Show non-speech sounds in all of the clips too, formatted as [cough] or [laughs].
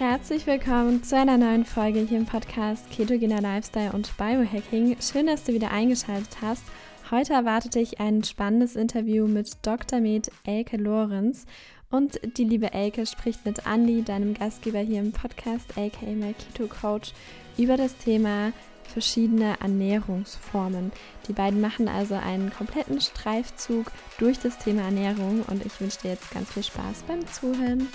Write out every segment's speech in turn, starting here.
Herzlich willkommen zu einer neuen Folge hier im Podcast Ketogener Lifestyle und Biohacking. Schön, dass du wieder eingeschaltet hast. Heute erwartet dich ein spannendes Interview mit Dr. Med Elke Lorenz. Und die liebe Elke spricht mit Andy, deinem Gastgeber hier im Podcast, aka My Keto Coach, über das Thema verschiedene Ernährungsformen. Die beiden machen also einen kompletten Streifzug durch das Thema Ernährung und ich wünsche dir jetzt ganz viel Spaß beim Zuhören.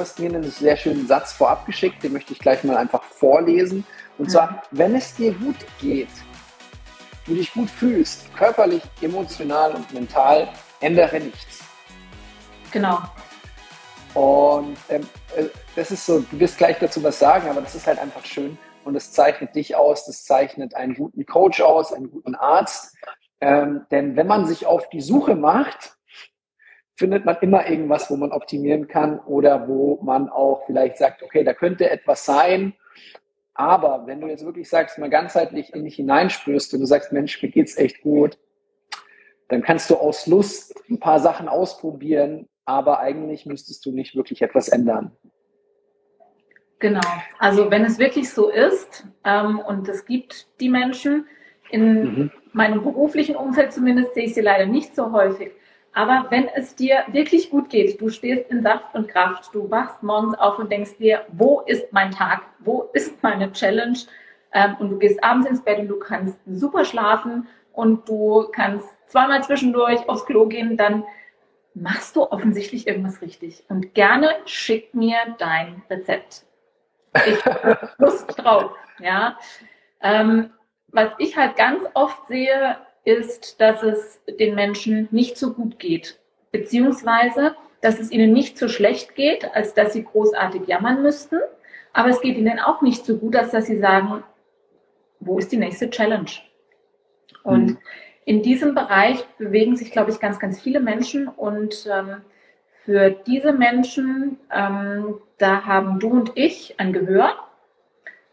Hast mir einen sehr schönen Satz vorab geschickt, den möchte ich gleich mal einfach vorlesen. Und zwar, wenn es dir gut geht, du dich gut fühlst, körperlich, emotional und mental, ändere nichts. Genau. Und ähm, äh, das ist so, du wirst gleich dazu was sagen, aber das ist halt einfach schön und das zeichnet dich aus, das zeichnet einen guten Coach aus, einen guten Arzt. Ähm, denn wenn man sich auf die Suche macht, findet man immer irgendwas, wo man optimieren kann oder wo man auch vielleicht sagt, okay, da könnte etwas sein, aber wenn du jetzt wirklich sagst, mal ganzheitlich in dich hineinspürst und du sagst, Mensch, mir geht's echt gut, dann kannst du aus Lust ein paar Sachen ausprobieren, aber eigentlich müsstest du nicht wirklich etwas ändern. Genau. Also wenn es wirklich so ist ähm, und es gibt die Menschen, in mhm. meinem beruflichen Umfeld zumindest sehe ich sie leider nicht so häufig, aber wenn es dir wirklich gut geht, du stehst in Saft und Kraft, du wachst morgens auf und denkst dir, wo ist mein Tag? Wo ist meine Challenge? Ähm, und du gehst abends ins Bett und du kannst super schlafen und du kannst zweimal zwischendurch aufs Klo gehen, dann machst du offensichtlich irgendwas richtig. Und gerne schick mir dein Rezept. Ich habe [laughs] Lust drauf. Ja. Ähm, was ich halt ganz oft sehe, ist, dass es den Menschen nicht so gut geht, beziehungsweise dass es ihnen nicht so schlecht geht, als dass sie großartig jammern müssten, aber es geht ihnen auch nicht so gut, als dass sie sagen, wo ist die nächste Challenge? Und mhm. in diesem Bereich bewegen sich, glaube ich, ganz, ganz viele Menschen und ähm, für diese Menschen, ähm, da haben du und ich ein Gehör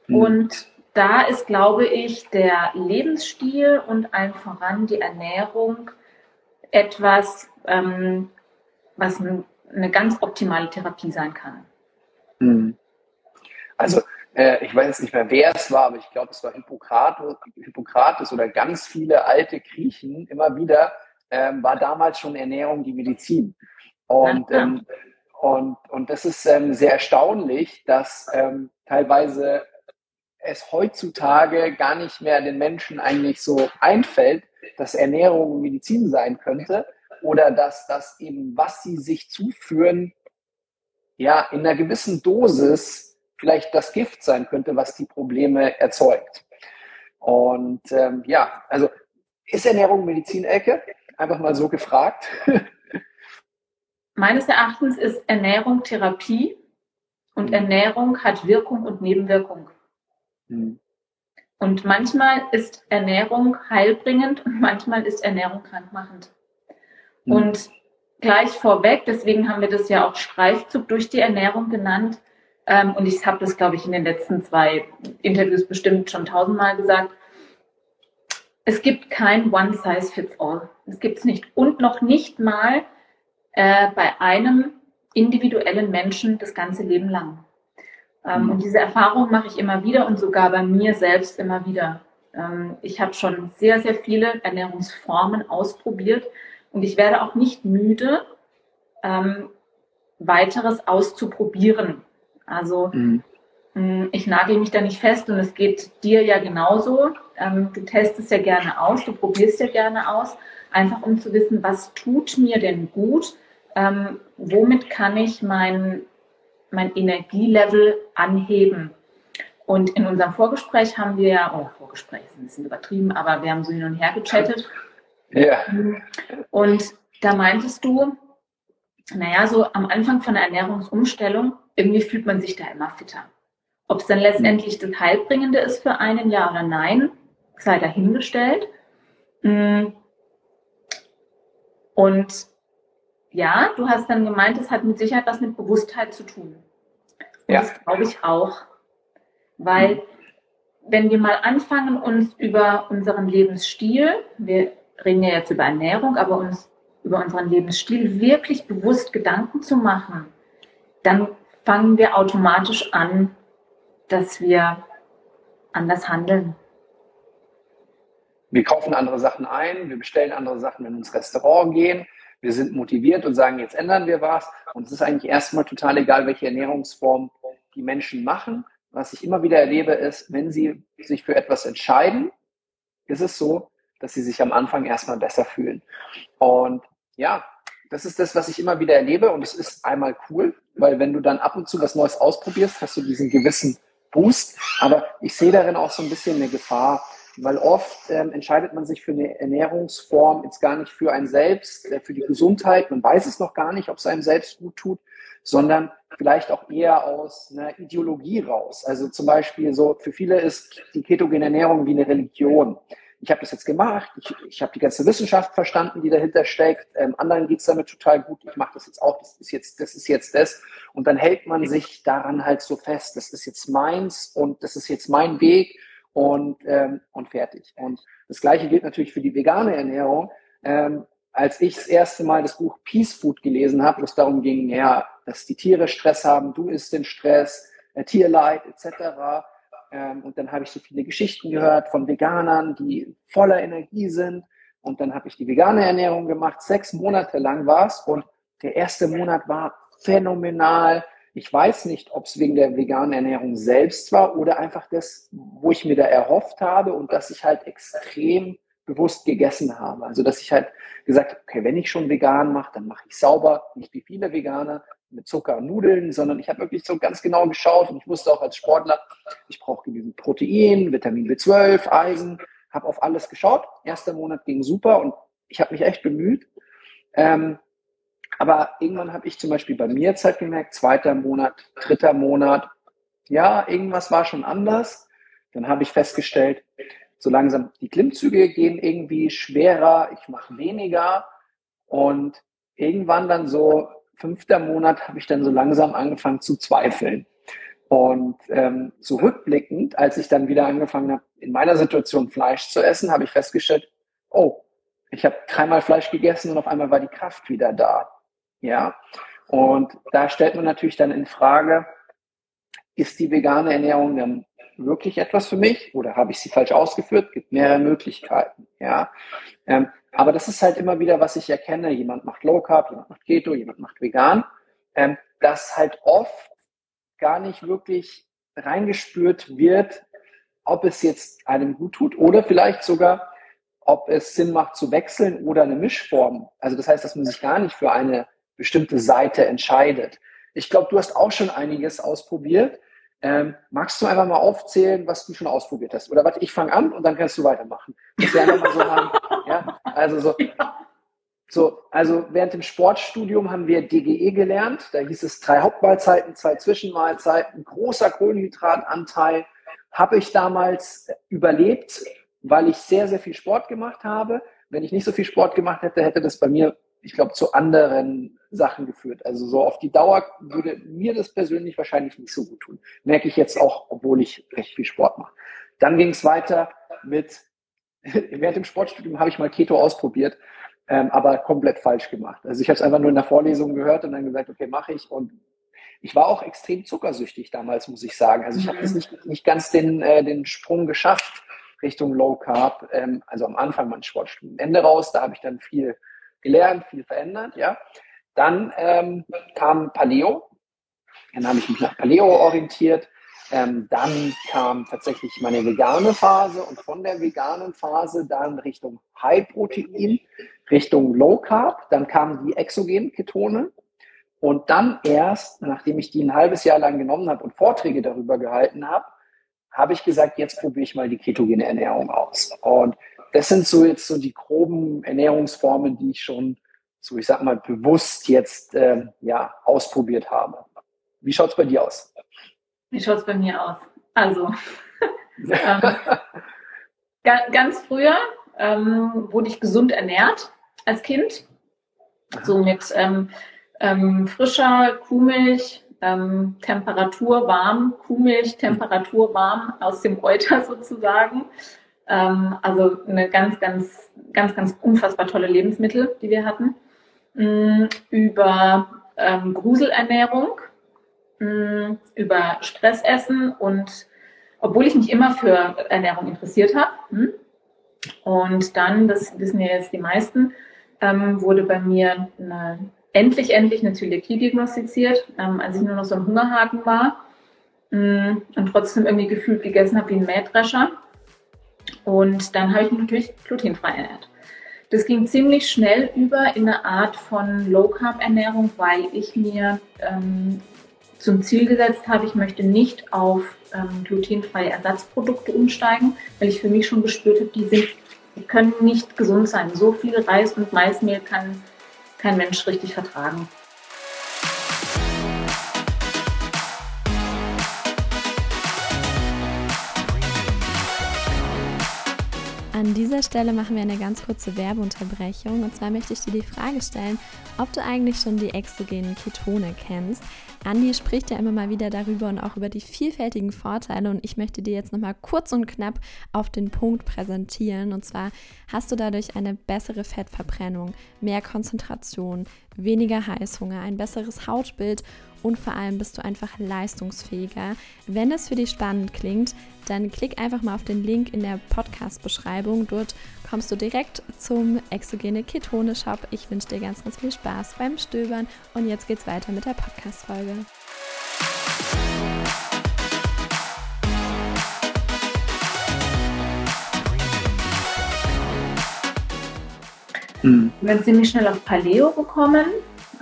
mhm. und da ist, glaube ich, der Lebensstil und allen voran die Ernährung etwas, ähm, was eine ganz optimale Therapie sein kann. Hm. Also äh, ich weiß nicht mehr, wer es war, aber ich glaube, es war Hippokrates, Hippokrates oder ganz viele alte Griechen. Immer wieder ähm, war damals schon Ernährung die Medizin. Und, ähm, und, und das ist ähm, sehr erstaunlich, dass ähm, teilweise es heutzutage gar nicht mehr den Menschen eigentlich so einfällt, dass Ernährung Medizin sein könnte oder dass das eben, was sie sich zuführen, ja, in einer gewissen Dosis vielleicht das Gift sein könnte, was die Probleme erzeugt. Und ähm, ja, also ist Ernährung Medizin-Ecke? Einfach mal so gefragt. [laughs] Meines Erachtens ist Ernährung Therapie und mhm. Ernährung hat Wirkung und Nebenwirkung. Mhm. Und manchmal ist Ernährung heilbringend und manchmal ist Ernährung krankmachend. Mhm. Und gleich vorweg, deswegen haben wir das ja auch Streifzug durch die Ernährung genannt. Ähm, und ich habe das, glaube ich, in den letzten zwei Interviews bestimmt schon tausendmal gesagt. Es gibt kein One Size Fits All. Es gibt es nicht. Und noch nicht mal äh, bei einem individuellen Menschen das ganze Leben lang. Ähm, mhm. Und diese Erfahrung mache ich immer wieder und sogar bei mir selbst immer wieder. Ähm, ich habe schon sehr, sehr viele Ernährungsformen ausprobiert und ich werde auch nicht müde, ähm, weiteres auszuprobieren. Also mhm. Mm, ich nagel mich da nicht fest und es geht dir ja genauso. du testest ja gerne aus, du probierst ja gerne aus, einfach um zu wissen, was tut mir denn gut, womit kann ich mein mein Energielevel anheben. Und in unserem Vorgespräch haben wir, oh, Vorgespräch ist ein bisschen übertrieben, aber wir haben so hin und her gechattet. Ja. Und da meintest du, naja, so am Anfang von der Ernährungsumstellung, irgendwie fühlt man sich da immer fitter. Ob es dann letztendlich das Heilbringende ist für einen, ja oder nein, sei dahingestellt. Mm. Und ja, du hast dann gemeint, es hat mit Sicherheit was mit Bewusstheit zu tun. Ja. Das glaube ich auch. Weil wenn wir mal anfangen, uns über unseren Lebensstil, wir reden ja jetzt über Ernährung, aber uns über unseren Lebensstil wirklich bewusst Gedanken zu machen, dann fangen wir automatisch an, dass wir anders handeln. Wir kaufen andere Sachen ein, wir bestellen andere Sachen, wenn wir ins Restaurant gehen. Wir sind motiviert und sagen, jetzt ändern wir was. Und es ist eigentlich erstmal total egal, welche Ernährungsform die Menschen machen. Was ich immer wieder erlebe, ist, wenn sie sich für etwas entscheiden, ist es so, dass sie sich am Anfang erstmal besser fühlen. Und ja, das ist das, was ich immer wieder erlebe. Und es ist einmal cool, weil wenn du dann ab und zu was Neues ausprobierst, hast du diesen gewissen Boost. Aber ich sehe darin auch so ein bisschen eine Gefahr, weil oft ähm, entscheidet man sich für eine Ernährungsform jetzt gar nicht für ein Selbst, äh, für die Gesundheit. Man weiß es noch gar nicht, ob es einem selbst gut tut, sondern vielleicht auch eher aus einer Ideologie raus. Also zum Beispiel so, für viele ist die ketogene Ernährung wie eine Religion. Ich habe das jetzt gemacht, ich, ich habe die ganze Wissenschaft verstanden, die dahinter steckt. Ähm, anderen geht's damit total gut. Ich mache das jetzt auch. Das ist jetzt, das ist jetzt das. Und dann hält man sich daran halt so fest. Das ist jetzt meins und das ist jetzt mein Weg und, ähm, und fertig. Und das Gleiche gilt natürlich für die vegane Ernährung. Ähm, als ich das erste Mal das Buch Peace Food gelesen habe, wo es darum ging, ja, dass die Tiere Stress haben, du isst den Stress, äh, Tierleid etc. Ähm, und dann habe ich so viele Geschichten gehört von Veganern, die voller Energie sind. Und dann habe ich die vegane Ernährung gemacht. Sechs Monate lang war es und der erste Monat war phänomenal. Ich weiß nicht, ob es wegen der veganen Ernährung selbst war oder einfach das, wo ich mir da erhofft habe und dass ich halt extrem bewusst gegessen habe. Also dass ich halt gesagt habe, okay, wenn ich schon vegan mache, dann mache ich sauber, nicht wie viele Veganer mit Zucker und Nudeln, sondern ich habe wirklich so ganz genau geschaut und ich wusste auch als Sportler, ich brauche genügend Protein, Vitamin B12, Eisen, habe auf alles geschaut. Erster Monat ging super und ich habe mich echt bemüht. Ähm, aber irgendwann habe ich zum Beispiel bei mir jetzt halt gemerkt, zweiter Monat, dritter Monat, ja, irgendwas war schon anders. Dann habe ich festgestellt, so langsam die Klimmzüge gehen irgendwie schwerer, ich mache weniger und irgendwann dann so fünfter Monat habe ich dann so langsam angefangen zu zweifeln. Und ähm, so rückblickend, als ich dann wieder angefangen habe, in meiner Situation Fleisch zu essen, habe ich festgestellt, oh, ich habe dreimal Fleisch gegessen und auf einmal war die Kraft wieder da. Ja. Und da stellt man natürlich dann in Frage, ist die vegane Ernährung dann wirklich etwas für mich oder habe ich sie falsch ausgeführt? Gibt mehrere Möglichkeiten. Ja. Ähm, aber das ist halt immer wieder, was ich erkenne. Jemand macht Low Carb, jemand macht Keto, jemand macht vegan. Ähm, dass halt oft gar nicht wirklich reingespürt wird, ob es jetzt einem gut tut oder vielleicht sogar, ob es Sinn macht zu wechseln oder eine Mischform. Also das heißt, dass man sich gar nicht für eine bestimmte Seite entscheidet. Ich glaube, du hast auch schon einiges ausprobiert. Ähm, magst du einfach mal aufzählen, was du schon ausprobiert hast? Oder warte, ich fange an und dann kannst du weitermachen. Dass wir einfach so haben, [laughs] ja, also so, so, also während dem Sportstudium haben wir DGE gelernt. Da hieß es drei Hauptmahlzeiten, zwei Zwischenmahlzeiten, großer Kohlenhydratanteil. Habe ich damals überlebt, weil ich sehr, sehr viel Sport gemacht habe. Wenn ich nicht so viel Sport gemacht hätte, hätte das bei mir ich glaube, zu anderen Sachen geführt. Also so auf die Dauer würde mir das persönlich wahrscheinlich nicht so gut tun. Merke ich jetzt auch, obwohl ich recht viel Sport mache. Dann ging es weiter mit, [laughs] während dem Sportstudium habe ich mal Keto ausprobiert, ähm, aber komplett falsch gemacht. Also ich habe es einfach nur in der Vorlesung gehört und dann gesagt, okay, mache ich. Und ich war auch extrem zuckersüchtig damals, muss ich sagen. Also ich habe mhm. nicht, nicht ganz den, äh, den Sprung geschafft Richtung Low Carb. Ähm, also am Anfang mein Sportstudium. Ende raus, da habe ich dann viel gelernt, viel verändert, ja. Dann ähm, kam Paleo. Dann habe ich mich nach Paleo orientiert. Ähm, dann kam tatsächlich meine vegane Phase und von der veganen Phase dann Richtung High Protein, Richtung Low Carb. Dann kamen die exogenen Ketone. Und dann erst, nachdem ich die ein halbes Jahr lang genommen habe und Vorträge darüber gehalten habe, habe ich gesagt, jetzt probiere ich mal die ketogene Ernährung aus. Und das sind so jetzt so die groben Ernährungsformen, die ich schon so, ich sag mal, bewusst jetzt äh, ja, ausprobiert habe. Wie schaut es bei dir aus? Wie schaut es bei mir aus? Also, [laughs] ähm, ganz früher ähm, wurde ich gesund ernährt als Kind. So mit ähm, ähm, frischer Kuhmilch, ähm, Temperatur warm, Kuhmilch, Temperatur warm aus dem Euter [laughs] sozusagen. Ähm, also eine ganz, ganz, ganz, ganz unfassbar tolle Lebensmittel, die wir hatten. Mhm, über ähm, Gruselernährung, mh, über Stressessen und obwohl ich mich immer für Ernährung interessiert habe. Hm? Und dann, das wissen ja jetzt die meisten, ähm, wurde bei mir eine, endlich, endlich eine Zöliakie diagnostiziert, ähm, als ich nur noch so ein Hungerhaken war mh, und trotzdem irgendwie gefühlt gegessen habe wie ein Mähdrescher. Und dann habe ich mich natürlich glutenfrei ernährt. Das ging ziemlich schnell über in eine Art von Low-Carb-Ernährung, weil ich mir ähm, zum Ziel gesetzt habe, ich möchte nicht auf ähm, glutenfreie Ersatzprodukte umsteigen, weil ich für mich schon gespürt habe, die, sind, die können nicht gesund sein. So viel Reis und Maismehl kann kein Mensch richtig vertragen. An dieser Stelle machen wir eine ganz kurze Werbeunterbrechung. Und zwar möchte ich dir die Frage stellen, ob du eigentlich schon die exogenen Ketone kennst. Andi spricht ja immer mal wieder darüber und auch über die vielfältigen Vorteile. Und ich möchte dir jetzt nochmal kurz und knapp auf den Punkt präsentieren. Und zwar hast du dadurch eine bessere Fettverbrennung, mehr Konzentration, weniger Heißhunger, ein besseres Hautbild und vor allem bist du einfach leistungsfähiger. Wenn es für dich spannend klingt, dann klick einfach mal auf den Link in der Podcast-Beschreibung. Dort kommst du direkt zum Exogene Ketone Shop. Ich wünsche dir ganz, ganz viel Spaß beim Stöbern und jetzt geht's weiter mit der Podcast-Folge. Ich bin ziemlich schnell auf Paleo gekommen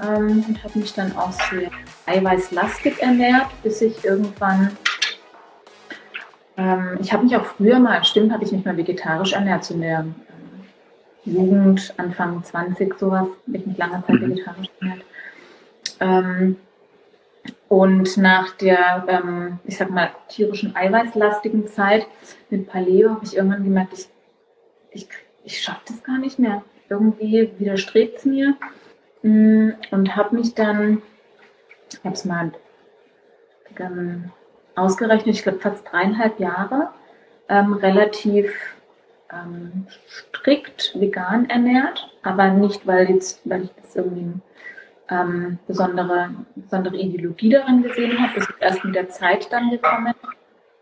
ähm, und habe mich dann auch sehr eiweißlastig ernährt, bis ich irgendwann, ähm, ich habe mich auch früher mal, stimmt, habe ich mich mal vegetarisch ernährt, zu der äh, Jugend, Anfang 20, sowas, habe ich mich lange Zeit mhm. vegetarisch ernährt. Ähm, und nach der, ähm, ich sag mal, tierischen eiweißlastigen Zeit mit Paleo habe ich irgendwann gemerkt, ich, ich, ich schaffe das gar nicht mehr. Irgendwie widerstrebt es mir. Mm, und habe mich dann, ich habe es mal ähm, ausgerechnet, ich glaube fast dreieinhalb Jahre, ähm, relativ ähm, strikt vegan ernährt, aber nicht, weil, jetzt, weil ich das irgendwie ähm, besondere, besondere Ideologie darin gesehen habe. Das ist erst mit der Zeit dann gekommen.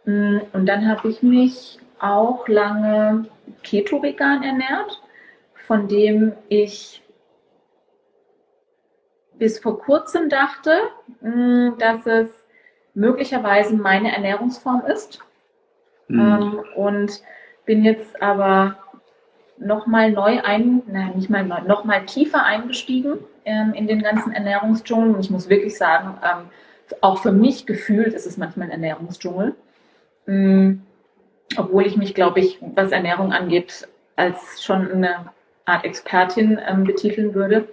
Mm, und dann habe ich mich auch lange keto-vegan ernährt, von dem ich bis vor kurzem dachte, mm, dass es möglicherweise meine Ernährungsform ist. Mhm. Und bin jetzt aber nochmal neu ein, nein, nicht mal neu, nochmal tiefer eingestiegen ähm, in den ganzen Ernährungsdschungel. Und ich muss wirklich sagen, ähm, auch für mich gefühlt ist es manchmal ein Ernährungsdschungel. Ähm, obwohl ich mich, glaube ich, was Ernährung angeht, als schon eine Art Expertin betiteln würde.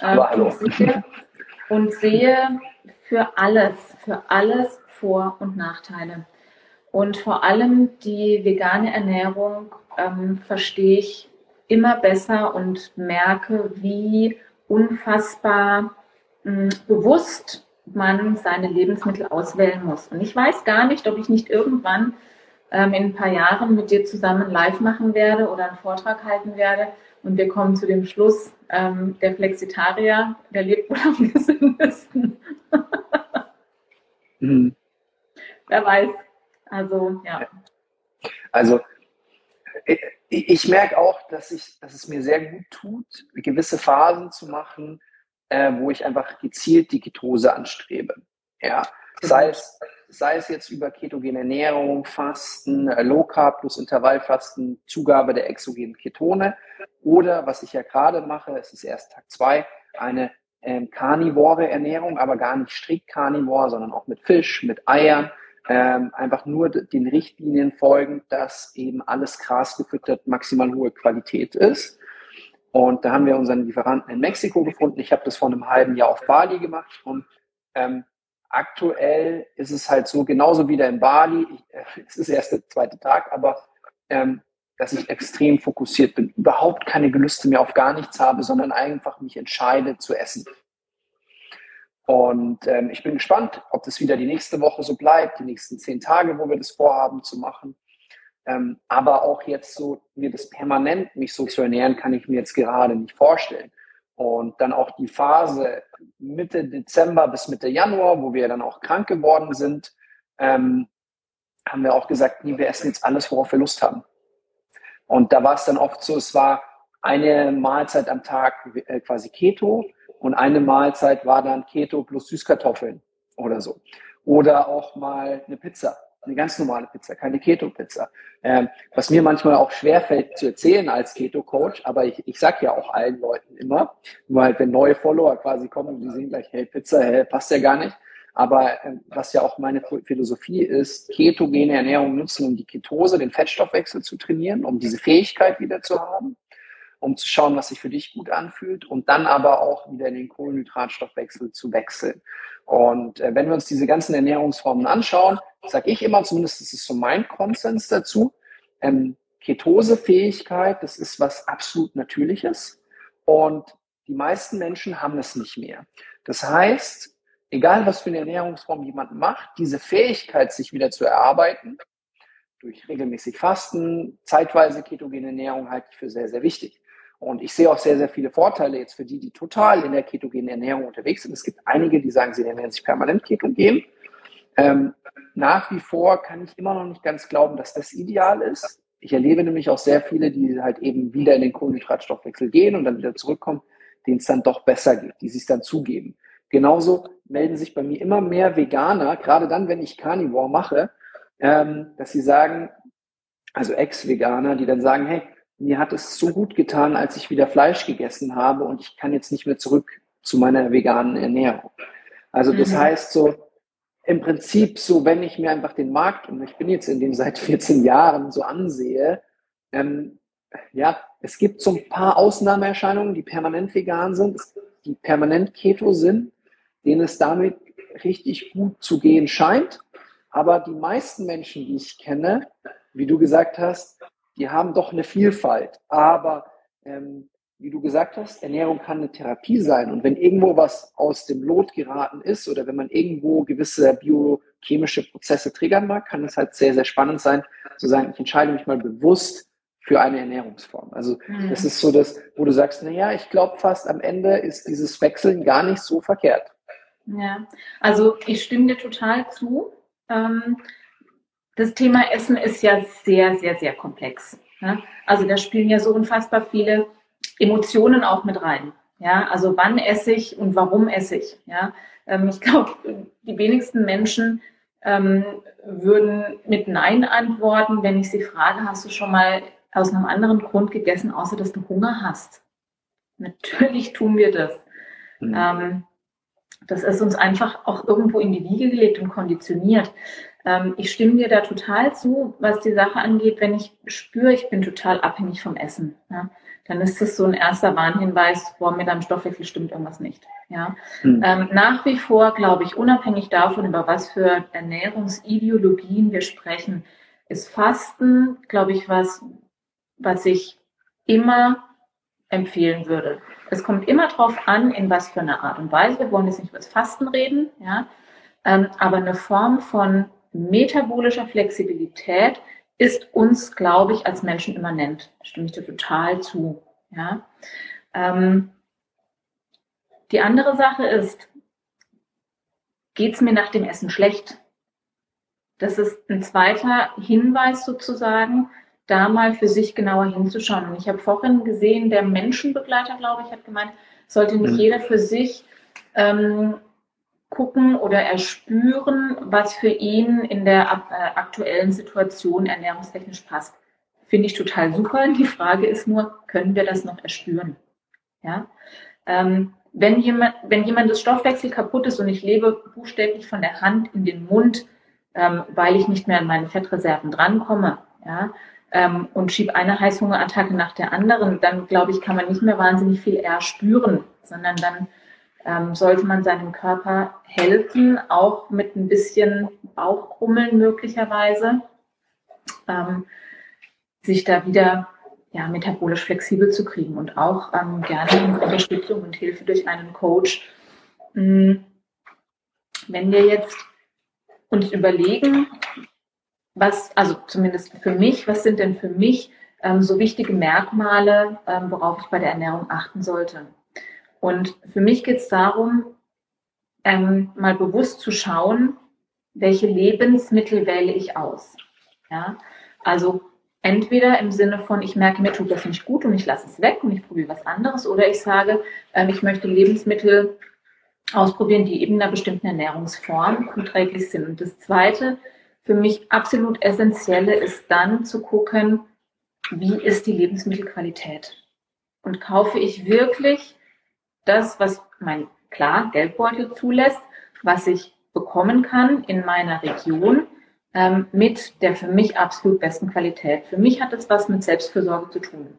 Äh, und, sehe, und sehe für alles, für alles Vor- und Nachteile. Und vor allem die vegane Ernährung ähm, verstehe ich immer besser und merke, wie unfassbar mh, bewusst man seine Lebensmittel auswählen muss. Und ich weiß gar nicht, ob ich nicht irgendwann ähm, in ein paar Jahren mit dir zusammen live machen werde oder einen Vortrag halten werde, und wir kommen zu dem Schluss, ähm, der Flexitarier, der lebt wohl am gesündesten. [laughs] mhm. Wer weiß. Also, ja. Also, ich, ich merke auch, dass, ich, dass es mir sehr gut tut, gewisse Phasen zu machen, äh, wo ich einfach gezielt die Ketose anstrebe. Ja, sei es sei es jetzt über ketogene Ernährung, Fasten, äh, Low Carb plus Intervallfasten, Zugabe der exogenen Ketone oder was ich ja gerade mache, es ist erst Tag zwei, eine ähm, karnivore Ernährung, aber gar nicht strikt karnivor, sondern auch mit Fisch, mit Eiern, ähm, einfach nur den Richtlinien folgen, dass eben alles Gras gefüttert maximal hohe Qualität ist. Und da haben wir unseren Lieferanten in Mexiko gefunden. Ich habe das vor einem halben Jahr auf Bali gemacht und ähm, aktuell ist es halt so, genauso wie der in Bali, ich, äh, [laughs] es ist erst der zweite Tag, aber ähm, dass ich extrem fokussiert bin, überhaupt keine Gelüste mehr auf gar nichts habe, sondern einfach mich entscheide zu essen. Und ähm, ich bin gespannt, ob das wieder die nächste Woche so bleibt, die nächsten zehn Tage, wo wir das vorhaben zu machen. Ähm, aber auch jetzt so, mir das permanent, mich so zu ernähren, kann ich mir jetzt gerade nicht vorstellen. Und dann auch die Phase Mitte Dezember bis Mitte Januar, wo wir dann auch krank geworden sind, ähm, haben wir auch gesagt, nee, wir essen jetzt alles, worauf wir Lust haben. Und da war es dann oft so, es war eine Mahlzeit am Tag äh, quasi Keto und eine Mahlzeit war dann Keto plus Süßkartoffeln oder so. Oder auch mal eine Pizza, eine ganz normale Pizza, keine Keto-Pizza. Ähm, was mir manchmal auch schwerfällt zu erzählen als Keto-Coach, aber ich, ich sag ja auch allen Leuten immer, nur halt wenn neue Follower quasi kommen und die sehen gleich, hey, Pizza, hey, passt ja gar nicht. Aber ähm, was ja auch meine Philosophie ist, ketogene Ernährung nutzen, um die Ketose, den Fettstoffwechsel zu trainieren, um diese Fähigkeit wieder zu haben um zu schauen, was sich für dich gut anfühlt und dann aber auch wieder in den Kohlenhydratstoffwechsel zu wechseln. Und äh, wenn wir uns diese ganzen Ernährungsformen anschauen, sage ich immer, zumindest ist es so mein Konsens dazu, ähm, Ketosefähigkeit, das ist was absolut Natürliches und die meisten Menschen haben es nicht mehr. Das heißt, egal was für eine Ernährungsform jemand macht, diese Fähigkeit, sich wieder zu erarbeiten, durch regelmäßig Fasten, zeitweise ketogene Ernährung halte ich für sehr, sehr wichtig. Und ich sehe auch sehr, sehr viele Vorteile jetzt für die, die total in der ketogenen Ernährung unterwegs sind. Es gibt einige, die sagen, sie ernähren sich permanent ketogen. Ähm, nach wie vor kann ich immer noch nicht ganz glauben, dass das ideal ist. Ich erlebe nämlich auch sehr viele, die halt eben wieder in den Kohlenhydratstoffwechsel gehen und dann wieder zurückkommen, denen es dann doch besser geht, die sich dann zugeben. Genauso melden sich bei mir immer mehr Veganer, gerade dann, wenn ich Carnivore mache, ähm, dass sie sagen, also Ex-Veganer, die dann sagen, hey, mir hat es so gut getan, als ich wieder Fleisch gegessen habe und ich kann jetzt nicht mehr zurück zu meiner veganen Ernährung. Also das mhm. heißt so, im Prinzip so, wenn ich mir einfach den Markt, und ich bin jetzt in dem seit 14 Jahren so ansehe, ähm, ja, es gibt so ein paar Ausnahmeerscheinungen, die permanent vegan sind, die permanent Keto sind, denen es damit richtig gut zu gehen scheint. Aber die meisten Menschen, die ich kenne, wie du gesagt hast, die haben doch eine Vielfalt. Aber ähm, wie du gesagt hast, Ernährung kann eine Therapie sein. Und wenn irgendwo was aus dem Lot geraten ist oder wenn man irgendwo gewisse biochemische Prozesse triggern mag, kann es halt sehr, sehr spannend sein, zu sagen, ich entscheide mich mal bewusst für eine Ernährungsform. Also mhm. das ist so das, wo du sagst, na ja, ich glaube fast am Ende ist dieses Wechseln gar nicht so verkehrt. Ja, also ich stimme dir total zu. Ähm, das Thema Essen ist ja sehr, sehr, sehr komplex. Ja? Also da spielen ja so unfassbar viele Emotionen auch mit rein. Ja, also wann esse ich und warum esse ich? Ja, ähm, ich glaube, die wenigsten Menschen ähm, würden mit Nein antworten, wenn ich sie frage, hast du schon mal aus einem anderen Grund gegessen, außer dass du Hunger hast? Natürlich tun wir das. Mhm. Ähm, das ist uns einfach auch irgendwo in die Wiege gelegt und konditioniert. Ähm, ich stimme dir da total zu, was die Sache angeht. Wenn ich spüre, ich bin total abhängig vom Essen, ja, dann ist das so ein erster Warnhinweis, wo mir deinem Stoffwechsel stimmt irgendwas nicht. Ja. Mhm. Ähm, nach wie vor glaube ich, unabhängig davon, über was für Ernährungsideologien wir sprechen, ist Fasten, glaube ich, was, was ich immer empfehlen würde. Es kommt immer darauf an, in was für einer Art und Weise. Wir wollen jetzt nicht über das Fasten reden, ja, ähm, aber eine Form von metabolischer Flexibilität ist uns, glaube ich, als Menschen immanent. Da stimme ich dir total zu. Ja? Ähm, die andere Sache ist, geht es mir nach dem Essen schlecht? Das ist ein zweiter Hinweis sozusagen, da mal für sich genauer hinzuschauen. Und ich habe vorhin gesehen, der Menschenbegleiter, glaube ich, hat gemeint, sollte nicht mhm. jeder für sich ähm, gucken oder erspüren, was für ihn in der äh, aktuellen Situation ernährungstechnisch passt. Finde ich total super. Die Frage ist nur, können wir das noch erspüren? Ja? Ähm, wenn, jemand, wenn jemandes Stoffwechsel kaputt ist und ich lebe buchstäblich von der Hand in den Mund, ähm, weil ich nicht mehr an meine Fettreserven drankomme, ja, ähm, und schiebe eine Heißhungerattacke nach der anderen, dann glaube ich, kann man nicht mehr wahnsinnig viel eher spüren, sondern dann ähm, sollte man seinem Körper helfen, auch mit ein bisschen Bauchkrummeln möglicherweise, ähm, sich da wieder ja, metabolisch flexibel zu kriegen und auch ähm, gerne Unterstützung und Hilfe durch einen Coach, hm, wenn wir jetzt uns überlegen, was, also zumindest für mich, was sind denn für mich ähm, so wichtige Merkmale, ähm, worauf ich bei der Ernährung achten sollte? Und für mich geht es darum, ähm, mal bewusst zu schauen, welche Lebensmittel wähle ich aus. Ja? Also entweder im Sinne von, ich merke, mir tut das nicht gut und ich lasse es weg und ich probiere was anderes, oder ich sage, ähm, ich möchte Lebensmittel ausprobieren, die eben einer bestimmten Ernährungsform zuträglich sind. Und das Zweite, für mich absolut Essentielle, ist dann zu gucken, wie ist die Lebensmittelqualität? Und kaufe ich wirklich das, was mein, klar, Geldbeutel zulässt, was ich bekommen kann in meiner Region, ähm, mit der für mich absolut besten Qualität. Für mich hat es was mit Selbstfürsorge zu tun.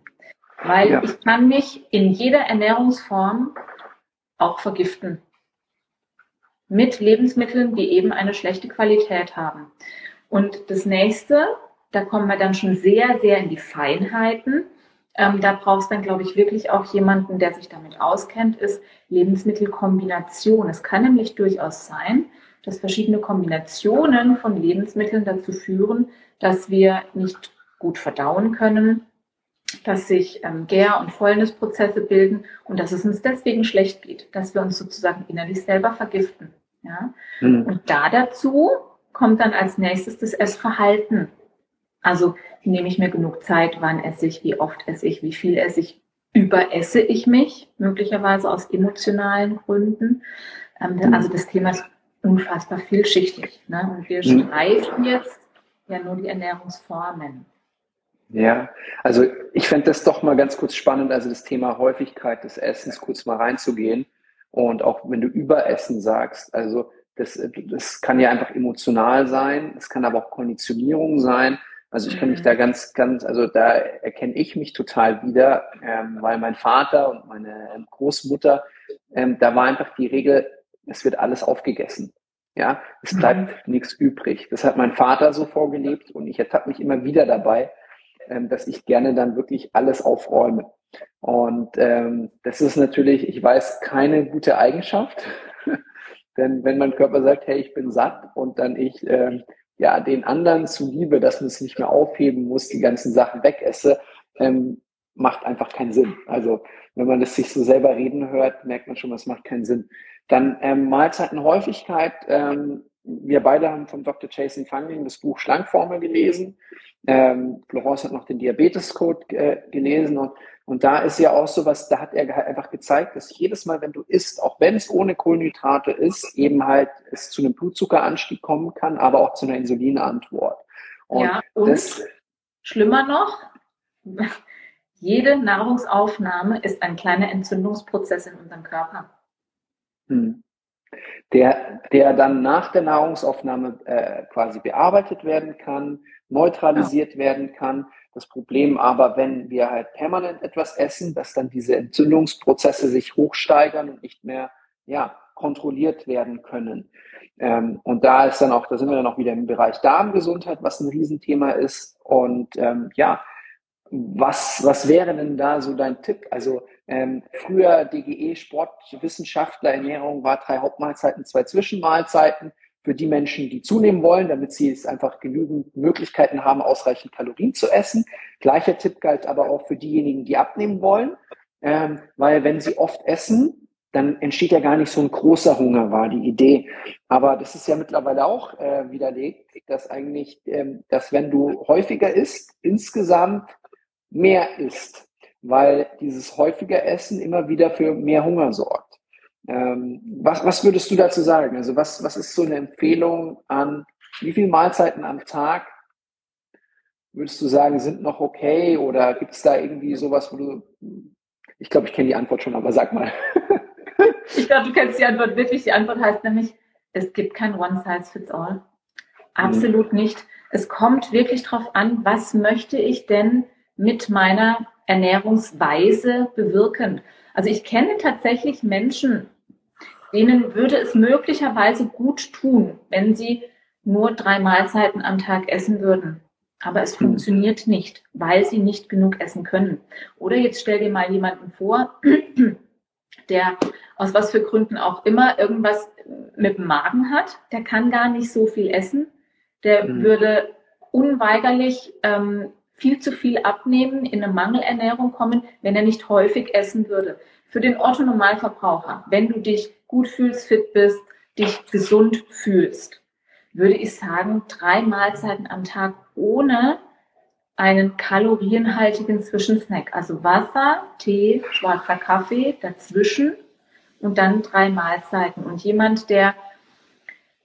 Weil ja. ich kann mich in jeder Ernährungsform auch vergiften. Mit Lebensmitteln, die eben eine schlechte Qualität haben. Und das nächste, da kommen wir dann schon sehr, sehr in die Feinheiten. Ähm, da brauchst du dann, glaube ich, wirklich auch jemanden, der sich damit auskennt, ist Lebensmittelkombination. Es kann nämlich durchaus sein, dass verschiedene Kombinationen von Lebensmitteln dazu führen, dass wir nicht gut verdauen können, dass sich ähm, Gär- und Fäulnisprozesse bilden und dass es uns deswegen schlecht geht, dass wir uns sozusagen innerlich selber vergiften. Ja? Mhm. Und da dazu kommt dann als nächstes das Essverhalten. Also nehme ich mir genug Zeit, wann esse ich, wie oft esse ich, wie viel esse ich, überesse ich mich, möglicherweise aus emotionalen Gründen. Ähm. Also das Thema ist unfassbar vielschichtig. Ne? Und wir mhm. streifen jetzt ja nur die Ernährungsformen. Ja, also ich fände das doch mal ganz kurz spannend, also das Thema Häufigkeit des Essens kurz mal reinzugehen. Und auch wenn du Überessen sagst, also das, das kann ja einfach emotional sein, es kann aber auch Konditionierung sein. Also ich kann mich da mhm. ganz, ganz, also da erkenne ich mich total wieder, ähm, weil mein Vater und meine ähm, Großmutter, ähm, da war einfach die Regel, es wird alles aufgegessen. Ja, es bleibt mhm. nichts übrig. Das hat mein Vater so vorgelebt und ich ertappe mich immer wieder dabei, ähm, dass ich gerne dann wirklich alles aufräume. Und ähm, das ist natürlich, ich weiß, keine gute Eigenschaft. [laughs] Denn wenn mein Körper sagt, hey, ich bin satt und dann ich ähm, ja den anderen zuliebe, dass man es nicht mehr aufheben muss, die ganzen Sachen wegesse, ähm, macht einfach keinen Sinn. Also wenn man das sich so selber reden hört, merkt man schon, es macht keinen Sinn. Dann ähm, Mahlzeitenhäufigkeit. Ähm, wir beide haben von Dr. Jason Fangling das Buch Schlankformel gelesen. Ähm, Florence hat noch den Diabetes-Code äh, gelesen und, und da ist ja auch sowas, da hat er halt einfach gezeigt, dass jedes Mal, wenn du isst, auch wenn es ohne Kohlenhydrate ist, eben halt es zu einem Blutzuckeranstieg kommen kann, aber auch zu einer Insulinantwort. Und ja, und das, schlimmer noch, [laughs] jede Nahrungsaufnahme ist ein kleiner Entzündungsprozess in unserem Körper. Hm. Der, der dann nach der Nahrungsaufnahme äh, quasi bearbeitet werden kann, neutralisiert ja. werden kann. Das Problem aber, wenn wir halt permanent etwas essen, dass dann diese Entzündungsprozesse sich hochsteigern und nicht mehr ja, kontrolliert werden können. Ähm, und da ist dann auch, da sind wir dann auch wieder im Bereich Darmgesundheit, was ein Riesenthema ist. Und ähm, ja, was, was wäre denn da so dein Tipp? Also ähm, früher DGE, Sport, Wissenschaftler, Ernährung war drei Hauptmahlzeiten, zwei Zwischenmahlzeiten für die Menschen, die zunehmen wollen, damit sie es einfach genügend Möglichkeiten haben, ausreichend Kalorien zu essen. Gleicher Tipp galt aber auch für diejenigen, die abnehmen wollen, ähm, weil wenn sie oft essen, dann entsteht ja gar nicht so ein großer Hunger, war die Idee. Aber das ist ja mittlerweile auch äh, widerlegt, dass eigentlich, ähm, dass wenn du häufiger isst, insgesamt mehr isst weil dieses häufige Essen immer wieder für mehr Hunger sorgt. Ähm, was, was würdest du dazu sagen? Also was, was ist so eine Empfehlung an, wie viele Mahlzeiten am Tag würdest du sagen, sind noch okay? Oder gibt es da irgendwie sowas, wo du, ich glaube, ich kenne die Antwort schon, aber sag mal. [laughs] ich glaube, du kennst die Antwort wirklich. Die Antwort heißt nämlich, es gibt kein One-Size-Fits-All. Absolut mhm. nicht. Es kommt wirklich darauf an, was möchte ich denn mit meiner Ernährungsweise bewirken. Also ich kenne tatsächlich Menschen, denen würde es möglicherweise gut tun, wenn sie nur drei Mahlzeiten am Tag essen würden. Aber es funktioniert nicht, weil sie nicht genug essen können. Oder jetzt stell dir mal jemanden vor, [clears throat] der aus was für Gründen auch immer irgendwas mit dem Magen hat, der kann gar nicht so viel essen. Der mhm. würde unweigerlich ähm, viel zu viel abnehmen, in eine Mangelernährung kommen, wenn er nicht häufig essen würde. Für den Otto-Normalverbraucher, wenn du dich gut fühlst, fit bist, dich gesund fühlst, würde ich sagen, drei Mahlzeiten am Tag ohne einen kalorienhaltigen Zwischensnack. Also Wasser, Tee, schwarzer Kaffee dazwischen und dann drei Mahlzeiten. Und jemand, der,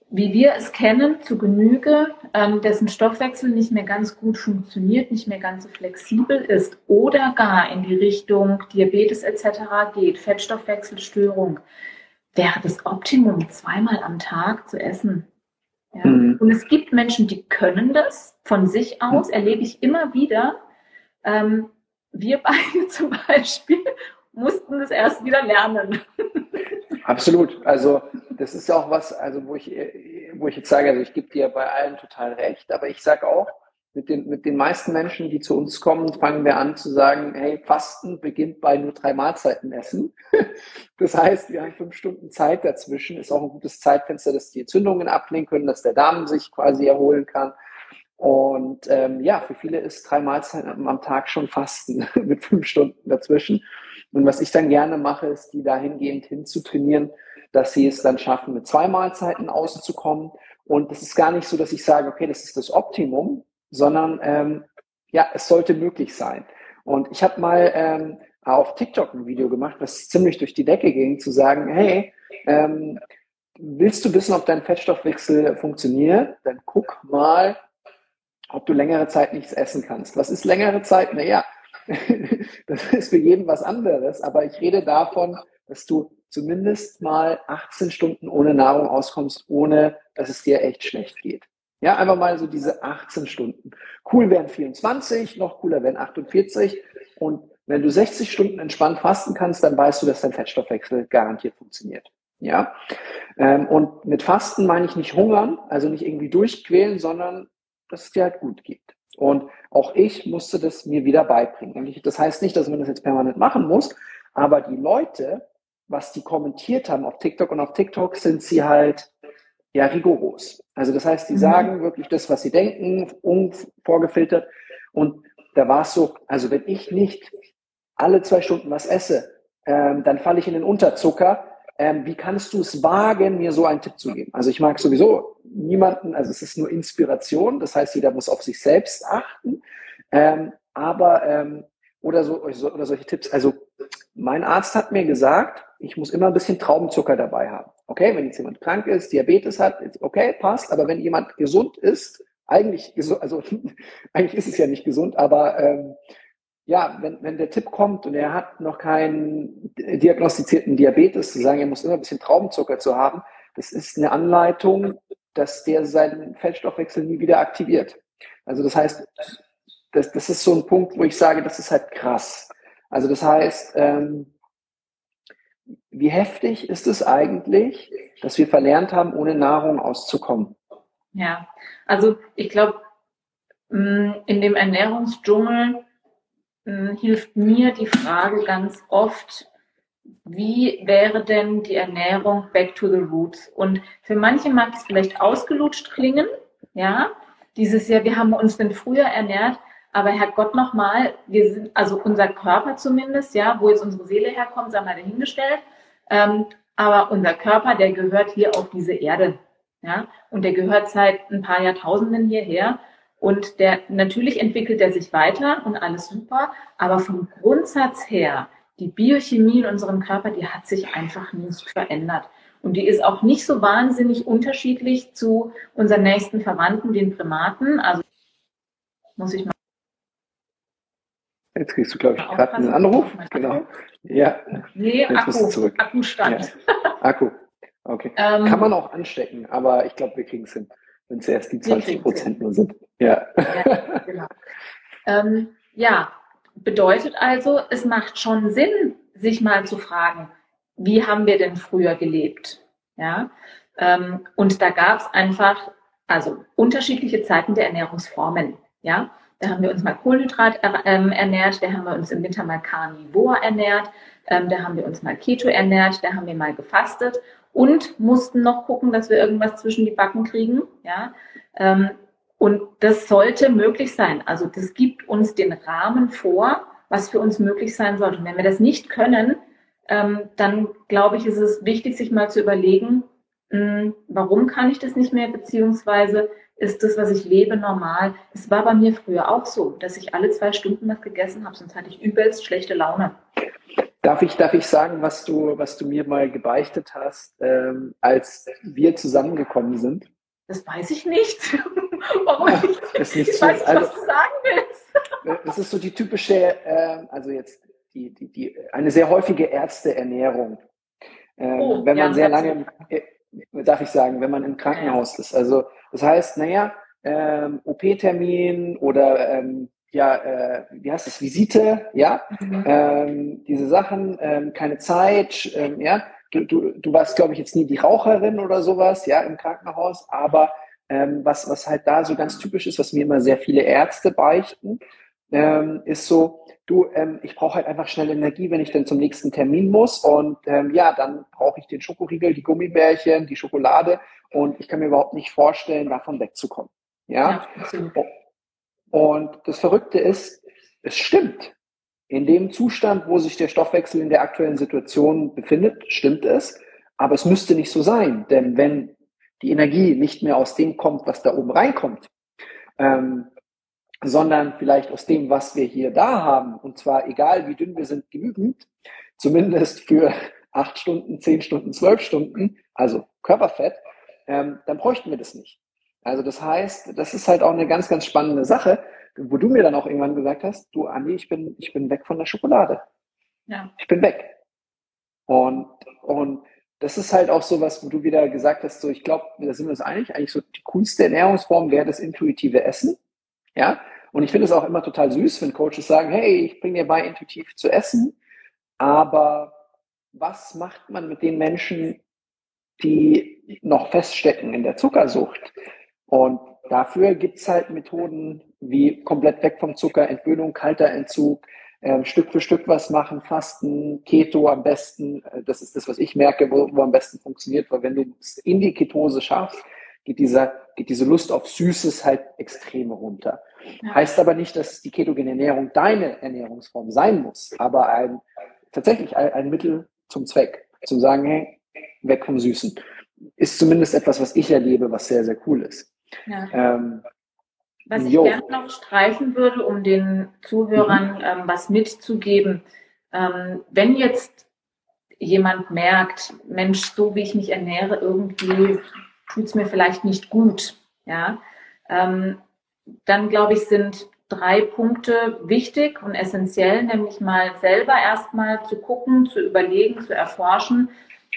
wie wir es kennen, zu Genüge, ähm, dessen Stoffwechsel nicht mehr ganz gut funktioniert, nicht mehr ganz so flexibel ist oder gar in die Richtung Diabetes etc. geht, Fettstoffwechselstörung, wäre das Optimum, zweimal am Tag zu essen. Ja? Mhm. Und es gibt Menschen, die können das von sich aus, mhm. erlebe ich immer wieder. Ähm, wir [laughs] beide zum Beispiel mussten das erst wieder lernen. Absolut. Also das ist ja auch was, also wo ich, wo ich jetzt sage, also ich gebe dir bei allen total recht, aber ich sage auch, mit den, mit den meisten Menschen, die zu uns kommen, fangen wir an zu sagen, hey, Fasten beginnt bei nur drei Mahlzeiten essen. [laughs] Das heißt, wir haben fünf Stunden Zeit dazwischen, ist auch ein gutes Zeitfenster, dass die Entzündungen abnehmen können, dass der Darm sich quasi erholen kann. Und ähm, ja, für viele ist drei Mahlzeiten am Tag schon Fasten [laughs] mit fünf Stunden dazwischen. Und was ich dann gerne mache, ist, die dahingehend hinzutrainieren, dass sie es dann schaffen, mit zwei Mahlzeiten auszukommen. Und es ist gar nicht so, dass ich sage, okay, das ist das Optimum, sondern ähm, ja, es sollte möglich sein. Und ich habe mal ähm, auf TikTok ein Video gemacht, was ziemlich durch die Decke ging, zu sagen, hey, ähm, willst du wissen, ob dein Fettstoffwechsel funktioniert? Dann guck mal, ob du längere Zeit nichts essen kannst. Was ist längere Zeit? Naja, [laughs] das ist für jeden was anderes, aber ich rede davon, dass du zumindest mal 18 Stunden ohne Nahrung auskommst, ohne dass es dir echt schlecht geht. Ja, einfach mal so diese 18 Stunden. Cool wären 24, noch cooler wären 48. Und wenn du 60 Stunden entspannt fasten kannst, dann weißt du, dass dein Fettstoffwechsel garantiert funktioniert. Ja, ähm, und mit Fasten meine ich nicht hungern, also nicht irgendwie durchquälen, sondern dass es dir halt gut geht. Und auch ich musste das mir wieder beibringen. das heißt nicht, dass man das jetzt permanent machen muss, aber die Leute, was die kommentiert haben auf TikTok und auf TikTok, sind sie halt ja rigoros. Also das heißt, die mhm. sagen wirklich das, was sie denken, unvorgefiltert. Und da war es so, also wenn ich nicht alle zwei Stunden was esse, ähm, dann falle ich in den Unterzucker. Ähm, wie kannst du es wagen, mir so einen Tipp zu geben? Also ich mag sowieso niemanden, also es ist nur Inspiration, das heißt, jeder muss auf sich selbst achten. Ähm, aber ähm, oder so oder solche Tipps. Also mein Arzt hat mir gesagt, ich muss immer ein bisschen Traubenzucker dabei haben. Okay, wenn jetzt jemand krank ist, Diabetes hat, okay, passt. Aber wenn jemand gesund ist, eigentlich, also [laughs] eigentlich ist es ja nicht gesund, aber ähm, ja, wenn, wenn der Tipp kommt und er hat noch keinen diagnostizierten Diabetes, zu sagen, er muss immer ein bisschen Traubenzucker zu haben, das ist eine Anleitung, dass der seinen Fettstoffwechsel nie wieder aktiviert. Also das heißt, das, das ist so ein Punkt, wo ich sage, das ist halt krass. Also das heißt, ähm, wie heftig ist es eigentlich, dass wir verlernt haben, ohne Nahrung auszukommen? Ja, also ich glaube, mm, in dem Ernährungsdschungel mm, hilft mir die Frage ganz oft, wie wäre denn die Ernährung back to the roots? Und für manche mag es vielleicht ausgelutscht klingen, ja, dieses Jahr, wir haben uns denn früher ernährt, aber Herrgott nochmal, wir sind, also unser Körper zumindest, ja, wo jetzt unsere Seele herkommt, sagen wir dahingestellt, ähm, aber unser Körper, der gehört hier auf diese Erde. Ja? Und der gehört seit ein paar Jahrtausenden hierher. Und der, natürlich entwickelt er sich weiter und alles super. Aber vom Grundsatz her, die Biochemie in unserem Körper, die hat sich einfach nicht verändert. Und die ist auch nicht so wahnsinnig unterschiedlich zu unseren nächsten Verwandten, den Primaten. Also muss ich mal Jetzt kriegst du, glaube ich, gerade einen Anruf. Genau. Ja. Nee, Jetzt Akku, zurück. Akkustand. Ja. Akku. Okay. Ähm, Kann man auch anstecken, aber ich glaube, wir kriegen es hin, wenn es erst die 20 Prozent nur sind. Ja. Ja, genau. ähm, ja, bedeutet also, es macht schon Sinn, sich mal zu fragen, wie haben wir denn früher gelebt? Ja. Ähm, und da gab es einfach also unterschiedliche Zeiten der Ernährungsformen. Ja, da haben wir uns mal Kohlenhydrat ähm, ernährt, da haben wir uns im Winter mal Carnivor ernährt, ähm, da haben wir uns mal Keto ernährt, da haben wir mal gefastet. und mussten noch gucken, dass wir irgendwas zwischen die Backen kriegen. Ja, ähm, und das sollte möglich sein. Also das gibt uns den Rahmen vor, was für uns möglich sein sollte. Und wenn wir das nicht können, ähm, dann glaube ich, ist es wichtig, sich mal zu überlegen, hm, warum kann ich das nicht mehr, beziehungsweise ist das, was ich lebe, normal. Es war bei mir früher auch so, dass ich alle zwei Stunden was gegessen habe, sonst hatte ich übelst schlechte Laune. Darf ich, darf ich sagen, was du, was du mir mal gebeichtet hast, ähm, als wir zusammengekommen sind? Das weiß ich nicht. [laughs] Warum? Ja, ist nicht ich weiß nicht, also, was du sagen willst. [laughs] Das ist so die typische, äh, also jetzt die, die, die, eine sehr häufige Ärzteernährung. Ähm, oh, wenn man ja, sehr lange, darf ich sagen, wenn man im Krankenhaus ist. Also das heißt, naja, ähm, OP-Termin oder ähm, ja, äh, wie heißt das, Visite, ja, mhm. ähm, diese Sachen, ähm, keine Zeit, ähm, ja, du, du, du warst, glaube ich, jetzt nie die Raucherin oder sowas, ja, im Krankenhaus, aber ähm, was, was halt da so ganz typisch ist, was mir immer sehr viele Ärzte beichten, ähm, ist so, du, ähm, ich brauche halt einfach schnell Energie, wenn ich dann zum nächsten Termin muss und ähm, ja, dann brauche ich den Schokoriegel, die Gummibärchen, die Schokolade und ich kann mir überhaupt nicht vorstellen, davon wegzukommen. Ja. ja und das Verrückte ist, es stimmt. In dem Zustand, wo sich der Stoffwechsel in der aktuellen Situation befindet, stimmt es. Aber es müsste nicht so sein. Denn wenn die Energie nicht mehr aus dem kommt, was da oben reinkommt, ähm, sondern vielleicht aus dem, was wir hier da haben, und zwar egal wie dünn wir sind, genügend, zumindest für acht Stunden, zehn Stunden, zwölf Stunden, also Körperfett, ähm, dann bräuchten wir das nicht. Also das heißt, das ist halt auch eine ganz, ganz spannende Sache, wo du mir dann auch irgendwann gesagt hast, du Andi, ich bin, ich bin weg von der Schokolade. Ja. Ich bin weg. Und, und das ist halt auch so was, wo du wieder gesagt hast, so ich glaube, da sind wir uns einig, eigentlich so die coolste Ernährungsform wäre das intuitive Essen. Ja. Und ich finde es auch immer total süß, wenn Coaches sagen, hey, ich bringe dir bei, intuitiv zu essen. Aber was macht man mit den Menschen, die noch feststecken in der Zuckersucht? Und dafür gibt's halt Methoden wie komplett weg vom Zucker, Entwöhnung, kalter Entzug, äh, Stück für Stück was machen, Fasten, Keto am besten. Äh, das ist das, was ich merke, wo, wo am besten funktioniert, weil wenn du es in die Ketose schaffst, geht, dieser, geht diese Lust auf Süßes halt extrem runter. Ja. Heißt aber nicht, dass die ketogene Ernährung deine Ernährungsform sein muss, aber ein, tatsächlich ein, ein Mittel zum Zweck. Zu sagen, hey, weg vom Süßen. Ist zumindest etwas, was ich erlebe, was sehr, sehr cool ist. Ja. Ähm, was ich gerne noch streifen würde, um den Zuhörern mhm. ähm, was mitzugeben. Ähm, wenn jetzt jemand merkt, Mensch, so wie ich mich ernähre, irgendwie tut es mir vielleicht nicht gut, ja, ähm, dann glaube ich, sind drei Punkte wichtig und essentiell, nämlich mal selber erstmal zu gucken, zu überlegen, zu erforschen,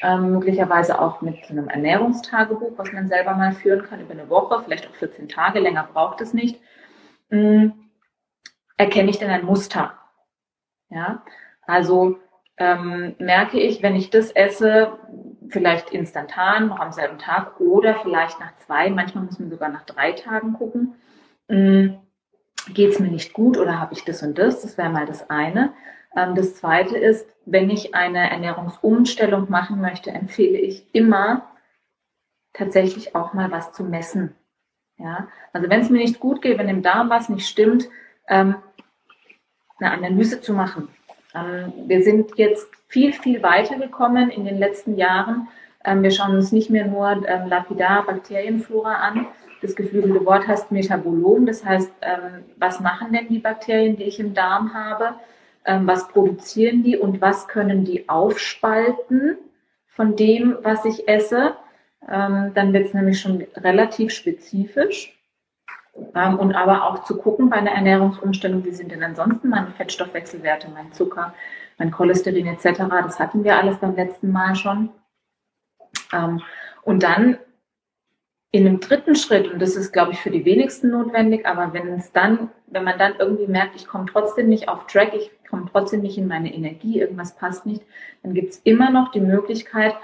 ähm, möglicherweise auch mit einem Ernährungstagebuch, was man selber mal führen kann über eine Woche, vielleicht auch 14 Tage, länger braucht es nicht. Ähm, erkenne ich denn ein Muster? Ja, also ähm, merke ich, wenn ich das esse, vielleicht instantan, noch am selben Tag oder vielleicht nach zwei, manchmal muss man sogar nach drei Tagen gucken, geht es mir nicht gut oder habe ich das und das? Das wäre mal das eine. Ähm, das zweite ist, wenn ich eine Ernährungsumstellung machen möchte, empfehle ich immer tatsächlich auch mal was zu messen. Ja, also wenn es mir nicht gut geht, wenn im Darm was nicht stimmt, ähm, eine Analyse zu machen. Ähm, wir sind jetzt viel, viel weiter gekommen in den letzten Jahren. Wir schauen uns nicht mehr nur lapidar Bakterienflora an. Das geflügelte Wort heißt Metabolom. Das heißt, ähm, was machen denn die Bakterien, die ich im Darm habe? ähm, was produzieren die und was können die aufspalten von dem, was ich esse. Ähm, dann wird es nämlich schon relativ spezifisch. Ähm, und aber auch zu gucken bei einer Ernährungsumstellung, wie sind denn ansonsten meine Fettstoffwechselwerte, mein Zucker, mein Cholesterin etc. Das hatten wir alles beim letzten Mal schon. Ähm, und dann in einem dritten Schritt, und das ist, glaube ich, für die wenigsten notwendig, aber wenn es dann, wenn man dann irgendwie merkt, ich komme trotzdem nicht auf Track, ich komme trotzdem nicht in meine Energie, irgendwas passt nicht, dann gibt es immer noch die Möglichkeit,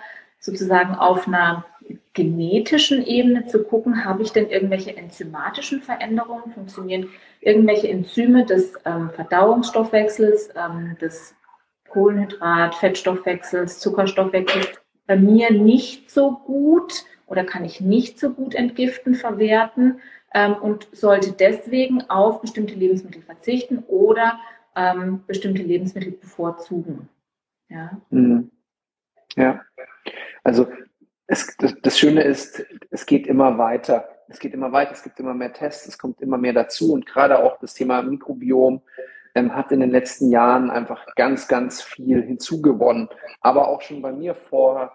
sozusagen auf einer genetischen Ebene zu gucken, habe ich denn irgendwelche enzymatischen Veränderungen, funktionieren irgendwelche Enzyme des ähm, Verdauungsstoffwechsels, ähm, des Kohlenhydrat, Fettstoffwechsels, Zuckerstoffwechsels bei mir nicht so gut oder kann ich nicht so gut entgiften, verwerten ähm, und sollte deswegen auf bestimmte Lebensmittel verzichten oder ähm, bestimmte Lebensmittel bevorzugen. Ja. Mhm. Ja. Also es, das, das Schöne ist, es geht immer weiter. Es geht immer weiter, es gibt immer mehr Tests, es kommt immer mehr dazu und gerade auch das Thema Mikrobiom ähm, hat in den letzten Jahren einfach ganz, ganz viel hinzugewonnen. Aber auch schon bei mir vor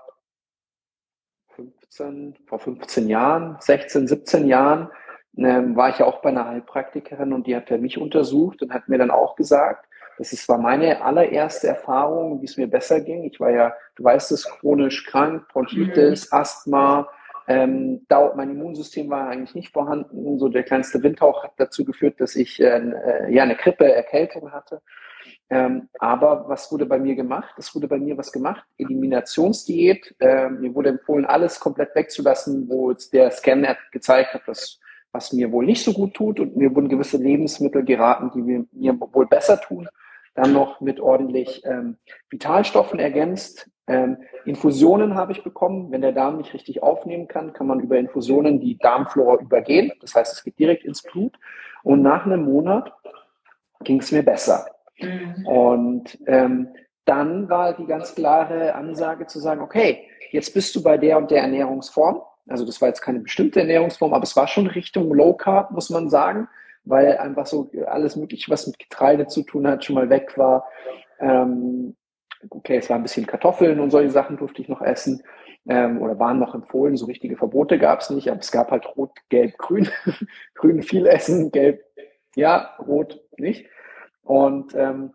15, vor 15 Jahren, 16, 17 Jahren, ähm, war ich ja auch bei einer Heilpraktikerin und die hat ja mich untersucht und hat mir dann auch gesagt, das ist, war meine allererste Erfahrung, wie es mir besser ging. Ich war ja, du weißt es, chronisch krank, Bronchitis, mhm. Asthma. Ähm, mein Immunsystem war eigentlich nicht vorhanden. So der kleinste Windhauch hat dazu geführt, dass ich äh, ja eine Grippe, Erkältung hatte. Ähm, aber was wurde bei mir gemacht? Es wurde bei mir was gemacht. Eliminationsdiät. Ähm, mir wurde empfohlen, alles komplett wegzulassen, wo jetzt der Scan gezeigt hat, dass was mir wohl nicht so gut tut und mir wurden gewisse Lebensmittel geraten, die mir, mir wohl besser tun. Dann noch mit ordentlich ähm, Vitalstoffen ergänzt. Ähm, Infusionen habe ich bekommen. Wenn der Darm nicht richtig aufnehmen kann, kann man über Infusionen die Darmflora übergehen. Das heißt, es geht direkt ins Blut. Und nach einem Monat ging es mir besser. Mhm. Und ähm, dann war die ganz klare Ansage zu sagen, okay, jetzt bist du bei der und der Ernährungsform. Also das war jetzt keine bestimmte Ernährungsform, aber es war schon Richtung Low Carb, muss man sagen, weil einfach so alles Mögliche, was mit Getreide zu tun hat, schon mal weg war. Ähm, okay, es war ein bisschen Kartoffeln und solche Sachen durfte ich noch essen ähm, oder waren noch empfohlen. So richtige Verbote gab es nicht, aber es gab halt Rot, Gelb, Grün. [laughs] Grün viel essen, Gelb ja, Rot nicht. Und ähm,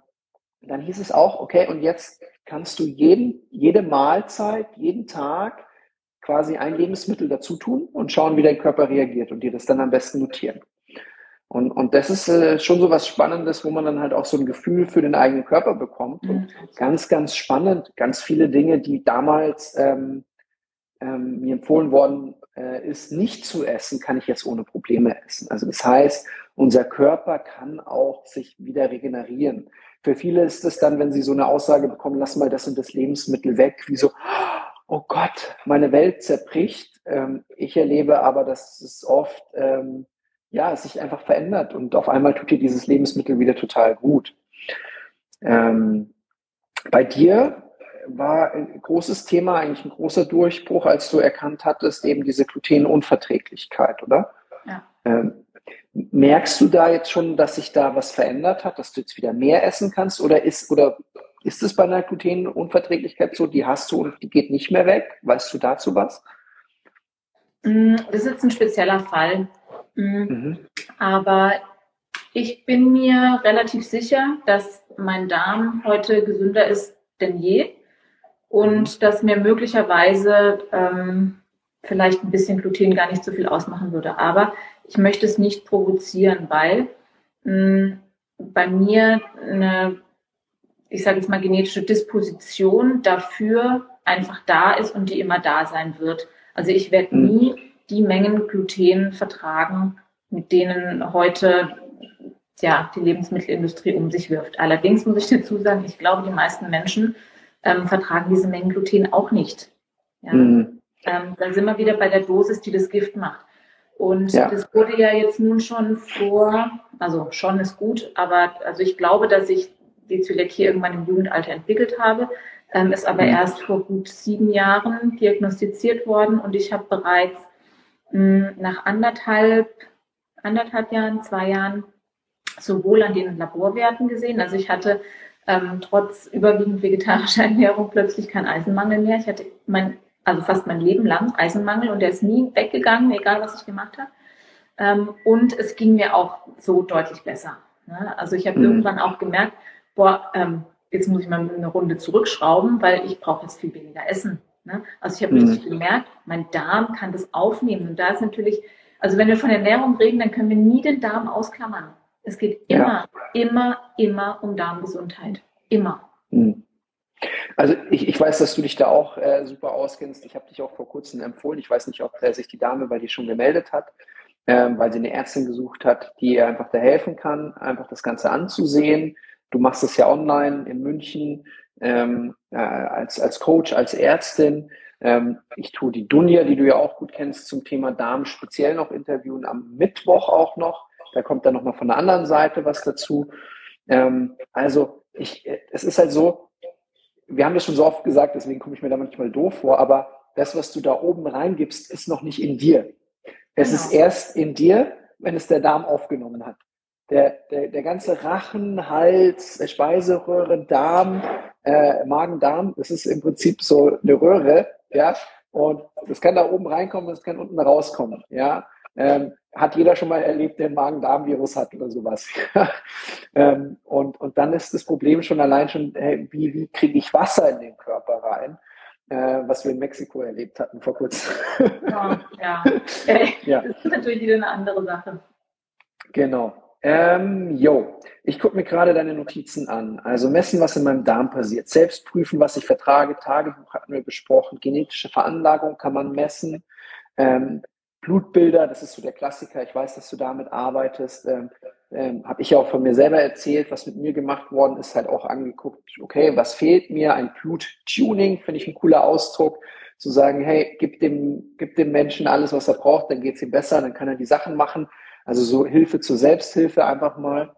dann hieß es auch, okay, und jetzt kannst du jeden, jede Mahlzeit, jeden Tag quasi ein Lebensmittel dazu tun und schauen, wie dein Körper reagiert und dir das dann am besten notieren. Und, und das ist äh, schon so was Spannendes, wo man dann halt auch so ein Gefühl für den eigenen Körper bekommt. Und mhm. ganz, ganz spannend, ganz viele Dinge, die damals ähm, ähm, mir empfohlen worden äh, ist, nicht zu essen, kann ich jetzt ohne Probleme essen. Also das heißt, unser Körper kann auch sich wieder regenerieren. Für viele ist es dann, wenn sie so eine Aussage bekommen, lass mal das und das Lebensmittel weg, wie so, oh Gott, meine Welt zerbricht. Ähm, ich erlebe aber, dass es oft ähm, ja, es sich einfach verändert und auf einmal tut dir dieses Lebensmittel wieder total gut. Ähm, bei dir war ein großes Thema, eigentlich ein großer Durchbruch, als du erkannt hattest, eben diese Glutenunverträglichkeit, oder? Ja. Ähm, merkst du da jetzt schon, dass sich da was verändert hat, dass du jetzt wieder mehr essen kannst oder ist, oder ist es bei einer Glutenunverträglichkeit so, die hast du und die geht nicht mehr weg? Weißt du dazu was? Mm, das ist jetzt ein spezieller Fall. Mm, mhm. Aber ich bin mir relativ sicher, dass mein Darm heute gesünder ist denn je und mhm. dass mir möglicherweise ähm, vielleicht ein bisschen Gluten gar nicht so viel ausmachen würde. Aber ich möchte es nicht provozieren, weil mh, mm, bei mir eine ich sage jetzt mal, genetische Disposition dafür einfach da ist und die immer da sein wird. Also ich werde mhm. nie die Mengen Gluten vertragen, mit denen heute ja, die Lebensmittelindustrie um sich wirft. Allerdings muss ich dazu sagen, ich glaube, die meisten Menschen ähm, vertragen diese Mengen Gluten auch nicht. Ja? Mhm. Ähm, dann sind wir wieder bei der Dosis, die das Gift macht. Und ja. das wurde ja jetzt nun schon vor, also schon ist gut, aber also ich glaube, dass ich die Zöliakie irgendwann im Jugendalter entwickelt habe, ähm, ist aber mhm. erst vor gut sieben Jahren diagnostiziert worden und ich habe bereits nach anderthalb, anderthalb Jahren, zwei Jahren sowohl an den Laborwerten gesehen, also ich hatte ähm, trotz überwiegend vegetarischer [laughs] Ernährung plötzlich keinen Eisenmangel mehr. Ich hatte mein, also fast mein Leben lang Eisenmangel und der ist nie weggegangen, egal was ich gemacht habe. Ähm, und es ging mir auch so deutlich besser. Ne? Also ich habe mhm. irgendwann auch gemerkt, boah, ähm, jetzt muss ich mal eine Runde zurückschrauben, weil ich brauche jetzt viel weniger Essen. Ne? Also ich habe mhm. richtig gemerkt, mein Darm kann das aufnehmen. Und da ist natürlich, also wenn wir von Ernährung reden, dann können wir nie den Darm ausklammern. Es geht immer, ja. immer, immer um Darmgesundheit. Immer. Mhm. Also ich, ich weiß, dass du dich da auch äh, super auskennst. Ich habe dich auch vor kurzem empfohlen. Ich weiß nicht, ob äh, sich die Dame bei dir schon gemeldet hat, äh, weil sie eine Ärztin gesucht hat, die ihr einfach da helfen kann, einfach das Ganze anzusehen Du machst es ja online in München ähm, äh, als, als Coach, als Ärztin. Ähm, ich tue die Dunja, die du ja auch gut kennst, zum Thema Darm speziell noch interviewen, am Mittwoch auch noch. Da kommt dann nochmal von der anderen Seite was dazu. Ähm, also ich, es ist halt so, wir haben das schon so oft gesagt, deswegen komme ich mir da manchmal doof vor, aber das, was du da oben reingibst, ist noch nicht in dir. Es genau. ist erst in dir, wenn es der Darm aufgenommen hat. Der, der, der ganze Rachen, Hals, Speiseröhre, Darm, äh, Magen-Darm, das ist im Prinzip so eine Röhre, ja, und das kann da oben reinkommen, das kann unten rauskommen, ja. Ähm, hat jeder schon mal erlebt, der ein Magen-Darm-Virus hat oder sowas. [laughs] ähm, und, und dann ist das Problem schon allein schon, hey, wie, wie kriege ich Wasser in den Körper rein? Äh, was wir in Mexiko erlebt hatten vor kurzem. ja, ja. [laughs] ja. Das ist natürlich wieder eine andere Sache. Genau. Ähm, yo, ich gucke mir gerade deine Notizen an. Also messen, was in meinem Darm passiert. Selbst prüfen, was ich vertrage. Tagebuch hatten wir besprochen. Genetische Veranlagung kann man messen. Ähm, Blutbilder, das ist so der Klassiker. Ich weiß, dass du damit arbeitest. Ähm, ähm, Habe ich ja auch von mir selber erzählt, was mit mir gemacht worden ist, halt auch angeguckt, okay, was fehlt mir? Ein Bluttuning, finde ich ein cooler Ausdruck. Zu sagen, hey, gib dem, gib dem Menschen alles, was er braucht, dann geht es ihm besser, dann kann er die Sachen machen also so Hilfe zur Selbsthilfe einfach mal.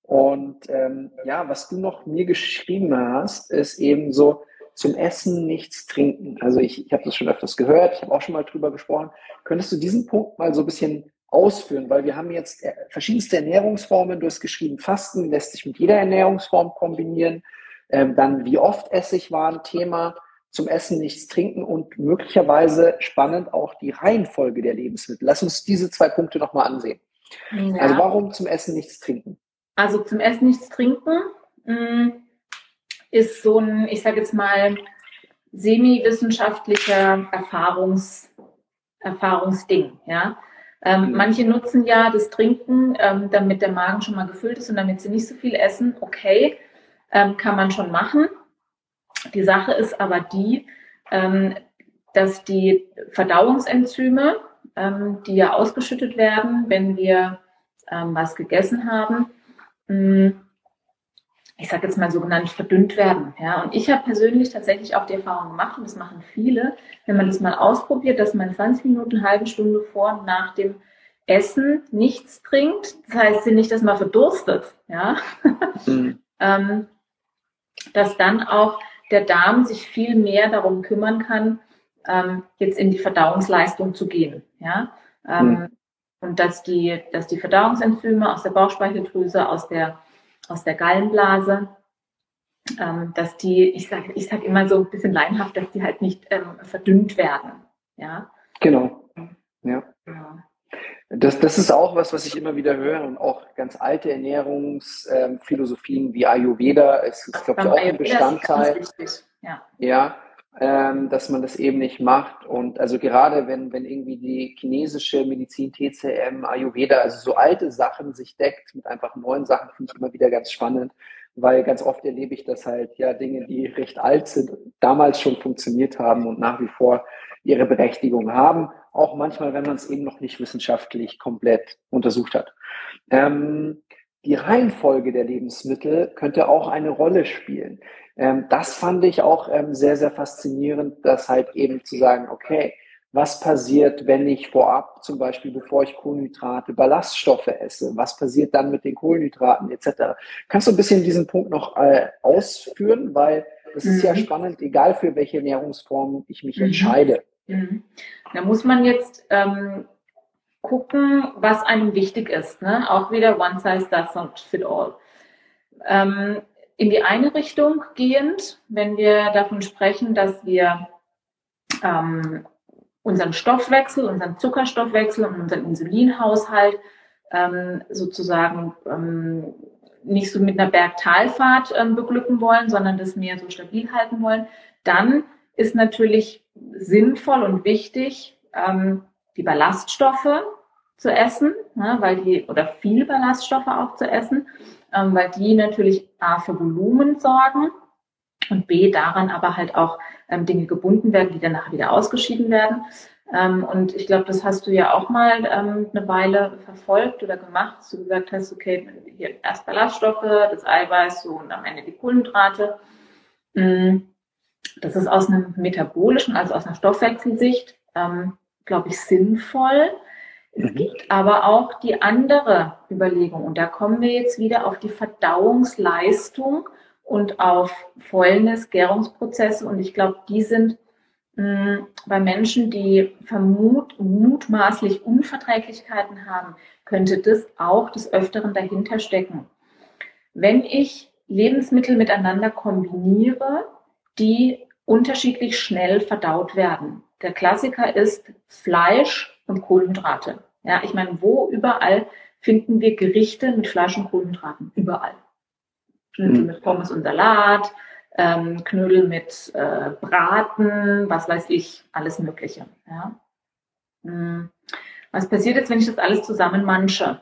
Und ähm, ja, was du noch mir geschrieben hast, ist eben so zum Essen nichts trinken. Also ich, ich habe das schon öfters gehört, ich habe auch schon mal drüber gesprochen. Könntest du diesen Punkt mal so ein bisschen ausführen? Weil wir haben jetzt äh, verschiedenste Ernährungsformen. Du hast geschrieben, Fasten lässt sich mit jeder Ernährungsform kombinieren. Ähm, dann, wie oft Essig war ein Thema zum Essen nichts trinken und möglicherweise spannend auch die Reihenfolge der Lebensmittel. Lass uns diese zwei Punkte nochmal ansehen. Ja. Also warum zum Essen nichts trinken? Also zum Essen nichts trinken mh, mm, ist so ein, ich sage jetzt mal, semi-wissenschaftlicher Erfahrungs, Erfahrungsding. Ja? Ähm, mhm. Manche nutzen ja das Trinken, ähm, damit der Magen schon mal gefüllt ist und damit sie nicht so viel essen. Okay, ähm, kann man schon machen. Die Sache ist aber die, ähm, dass die Verdauungsenzyme, ähm, die ja ausgeschüttet werden, wenn wir ähm, was gegessen haben, mh, ich sage jetzt mal sogenannt verdünnt werden. Ja? Und ich habe persönlich tatsächlich auch die Erfahrung gemacht, und das machen viele, wenn man das mal ausprobiert, dass man 20 Minuten, eine halbe Stunde vor und nach dem Essen nichts trinkt. Das heißt nicht, dass man verdurstet, ja. Mhm. [laughs] ähm, dass dann auch der Darm sich viel mehr darum kümmern kann, ähm, jetzt in die Verdauungsleistung zu gehen. Ja? Ähm, mhm. Und dass die, dass die Verdauungsenzyme aus der Bauchspeicheldrüse, aus der, aus der Gallenblase, ähm, dass die, ich sage ich sag immer so ein bisschen leinhaft, dass die halt nicht ähm, verdünnt werden. Ja? Genau. Ja. ja. Das, das ist auch was, was ich immer wieder höre und auch ganz alte Ernährungsphilosophien ähm, wie Ayurveda ist, ist glaube ich, auch ein Bestandteil. Ja. ja ähm, dass man das eben nicht macht. Und also gerade wenn, wenn irgendwie die chinesische Medizin, TCM, Ayurveda, also so alte Sachen sich deckt mit einfach neuen Sachen, finde ich immer wieder ganz spannend, weil ganz oft erlebe ich, dass halt ja Dinge, die recht alt sind, damals schon funktioniert haben und nach wie vor ihre Berechtigung haben auch manchmal, wenn man es eben noch nicht wissenschaftlich komplett untersucht hat. Ähm, die Reihenfolge der Lebensmittel könnte auch eine Rolle spielen. Ähm, das fand ich auch ähm, sehr, sehr faszinierend, dass halt eben zu sagen, okay, was passiert, wenn ich vorab zum Beispiel, bevor ich Kohlenhydrate, Ballaststoffe esse? Was passiert dann mit den Kohlenhydraten etc.? Kannst du ein bisschen diesen Punkt noch äh, ausführen? Weil es mhm. ist ja mhm. spannend, egal für welche Ernährungsform ich mich mhm. entscheide. Mhm. Da muss man jetzt ähm, gucken, was einem wichtig ist. Ne? Auch wieder one size does not fit all. Ähm, in die eine Richtung gehend, wenn wir davon sprechen, dass wir ähm, unseren Stoffwechsel, unseren Zuckerstoffwechsel und unseren Insulinhaushalt ähm, sozusagen ähm, nicht so mit einer Bergtalfahrt ähm, beglücken wollen, sondern das mehr so stabil halten wollen, dann ist natürlich sinnvoll und wichtig, ähm, die Ballaststoffe zu essen, ne, weil die, oder viel Ballaststoffe auch zu essen, ähm, weil die natürlich A für Volumen sorgen und B daran aber halt auch ähm, Dinge gebunden werden, die danach wieder ausgeschieden werden. Ähm, und ich glaube, das hast du ja auch mal ähm, eine Weile verfolgt oder gemacht, dass du gesagt hast, okay, hier erst Ballaststoffe, das Eiweiß so, und am Ende die Kohlenhydrate. Mhm das ist aus einem metabolischen, also aus einer Stoffwechselsicht, ähm, glaube ich, sinnvoll. Es mhm. gibt aber auch die andere Überlegung und da kommen wir jetzt wieder auf die Verdauungsleistung und auf Fäulnis, Gärungsprozesse und ich glaube, die sind mh, hm, bei Menschen, die vermut, mutmaßlich Unverträglichkeiten haben, könnte das auch des Öfteren dahinter stecken. Wenn ich Lebensmittel miteinander kombiniere, die unterschiedlich schnell verdaut werden. Der Klassiker ist Fleisch und Kohlenhydrate. Ja, ich meine, wo überall finden wir Gerichte mit Fleisch und Kohlenhydraten? Überall. Knödel mhm. mit Pommes und Salat, ähm, Knödel mit äh, Braten, was weiß ich, alles Mögliche. Ja. Mhm. Was passiert jetzt, wenn ich das alles zusammen manche?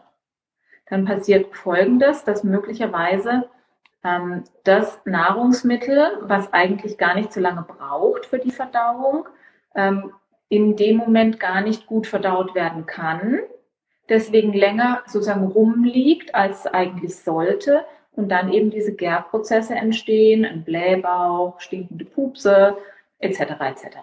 Dann passiert Folgendes, dass möglicherweise ähm, das Nahrungsmittel, was eigentlich gar nicht so lange braucht für die Verdauung, ähm, in dem Moment gar nicht gut verdaut werden kann, deswegen länger sozusagen rumliegt, als es eigentlich sollte und dann eben diese Gärprozesse entstehen, ein Blähbauch, stinkende Pupse, etc. etc.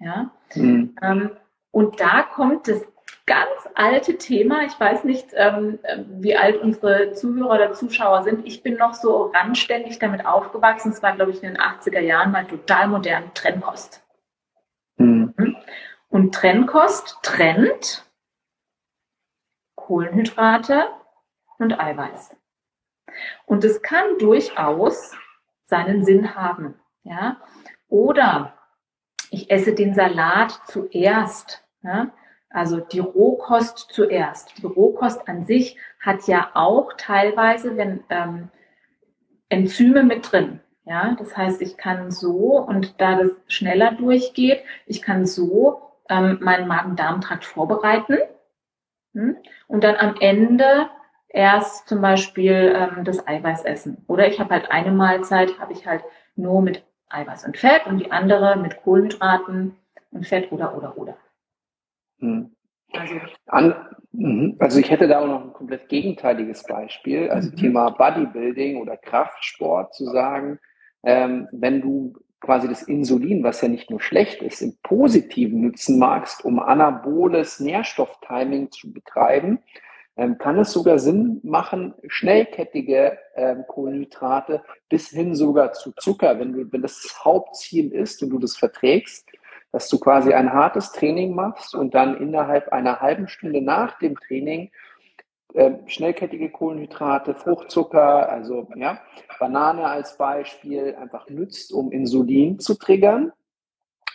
Ja? Mhm. Ähm, und da kommt das ganz alte Thema. Ich weiß nicht, ähm, wie alt unsere Zuhörer oder Zuschauer sind. Ich bin noch so randständig damit aufgewachsen. Es war, glaube ich, in den 80er Jahren mal total modern Trennkost. Mhm. Und Trennkost trennt Kohlenhydrate und Eiweiß. Und es kann durchaus seinen Sinn haben. Ja? Oder ich esse den Salat zuerst. Ja? Also die Rohkost zuerst. Die Rohkost an sich hat ja auch teilweise wenn, ähm, Enzyme mit drin. Ja, das heißt, ich kann so, und da das schneller durchgeht, ich kann so ähm, meinen Magen-Darm-Trakt vorbereiten hm, und dann am Ende erst zum Beispiel ähm, das Eiweiß essen. Oder ich habe halt eine Mahlzeit, habe ich halt nur mit Eiweiß und Fett und die andere mit Kohlenhydraten und Fett oder oder oder. Hm. Also, An, mhm. also ich hätte da auch noch ein komplett gegenteiliges Beispiel, also mhm. Thema Bodybuilding oder Kraftsport zu sagen, ähm, wenn du quasi das Insulin, was ja nicht nur schlecht ist, im Positiven nutzen magst, um anaboles Nährstofftiming zu betreiben, ähm, kann es sogar Sinn machen, schnellkettige ähm, Kohlenhydrate bis hin sogar zu Zucker, wenn du, wenn das, Hauptziel ist und du das verträgst, dass du quasi ein hartes Training machst und dann innerhalb einer halben Stunde nach dem Training äh, schnellkettige Kohlenhydrate, Fruchtzucker, also ja, Banane als Beispiel einfach nützt, um Insulin zu triggern.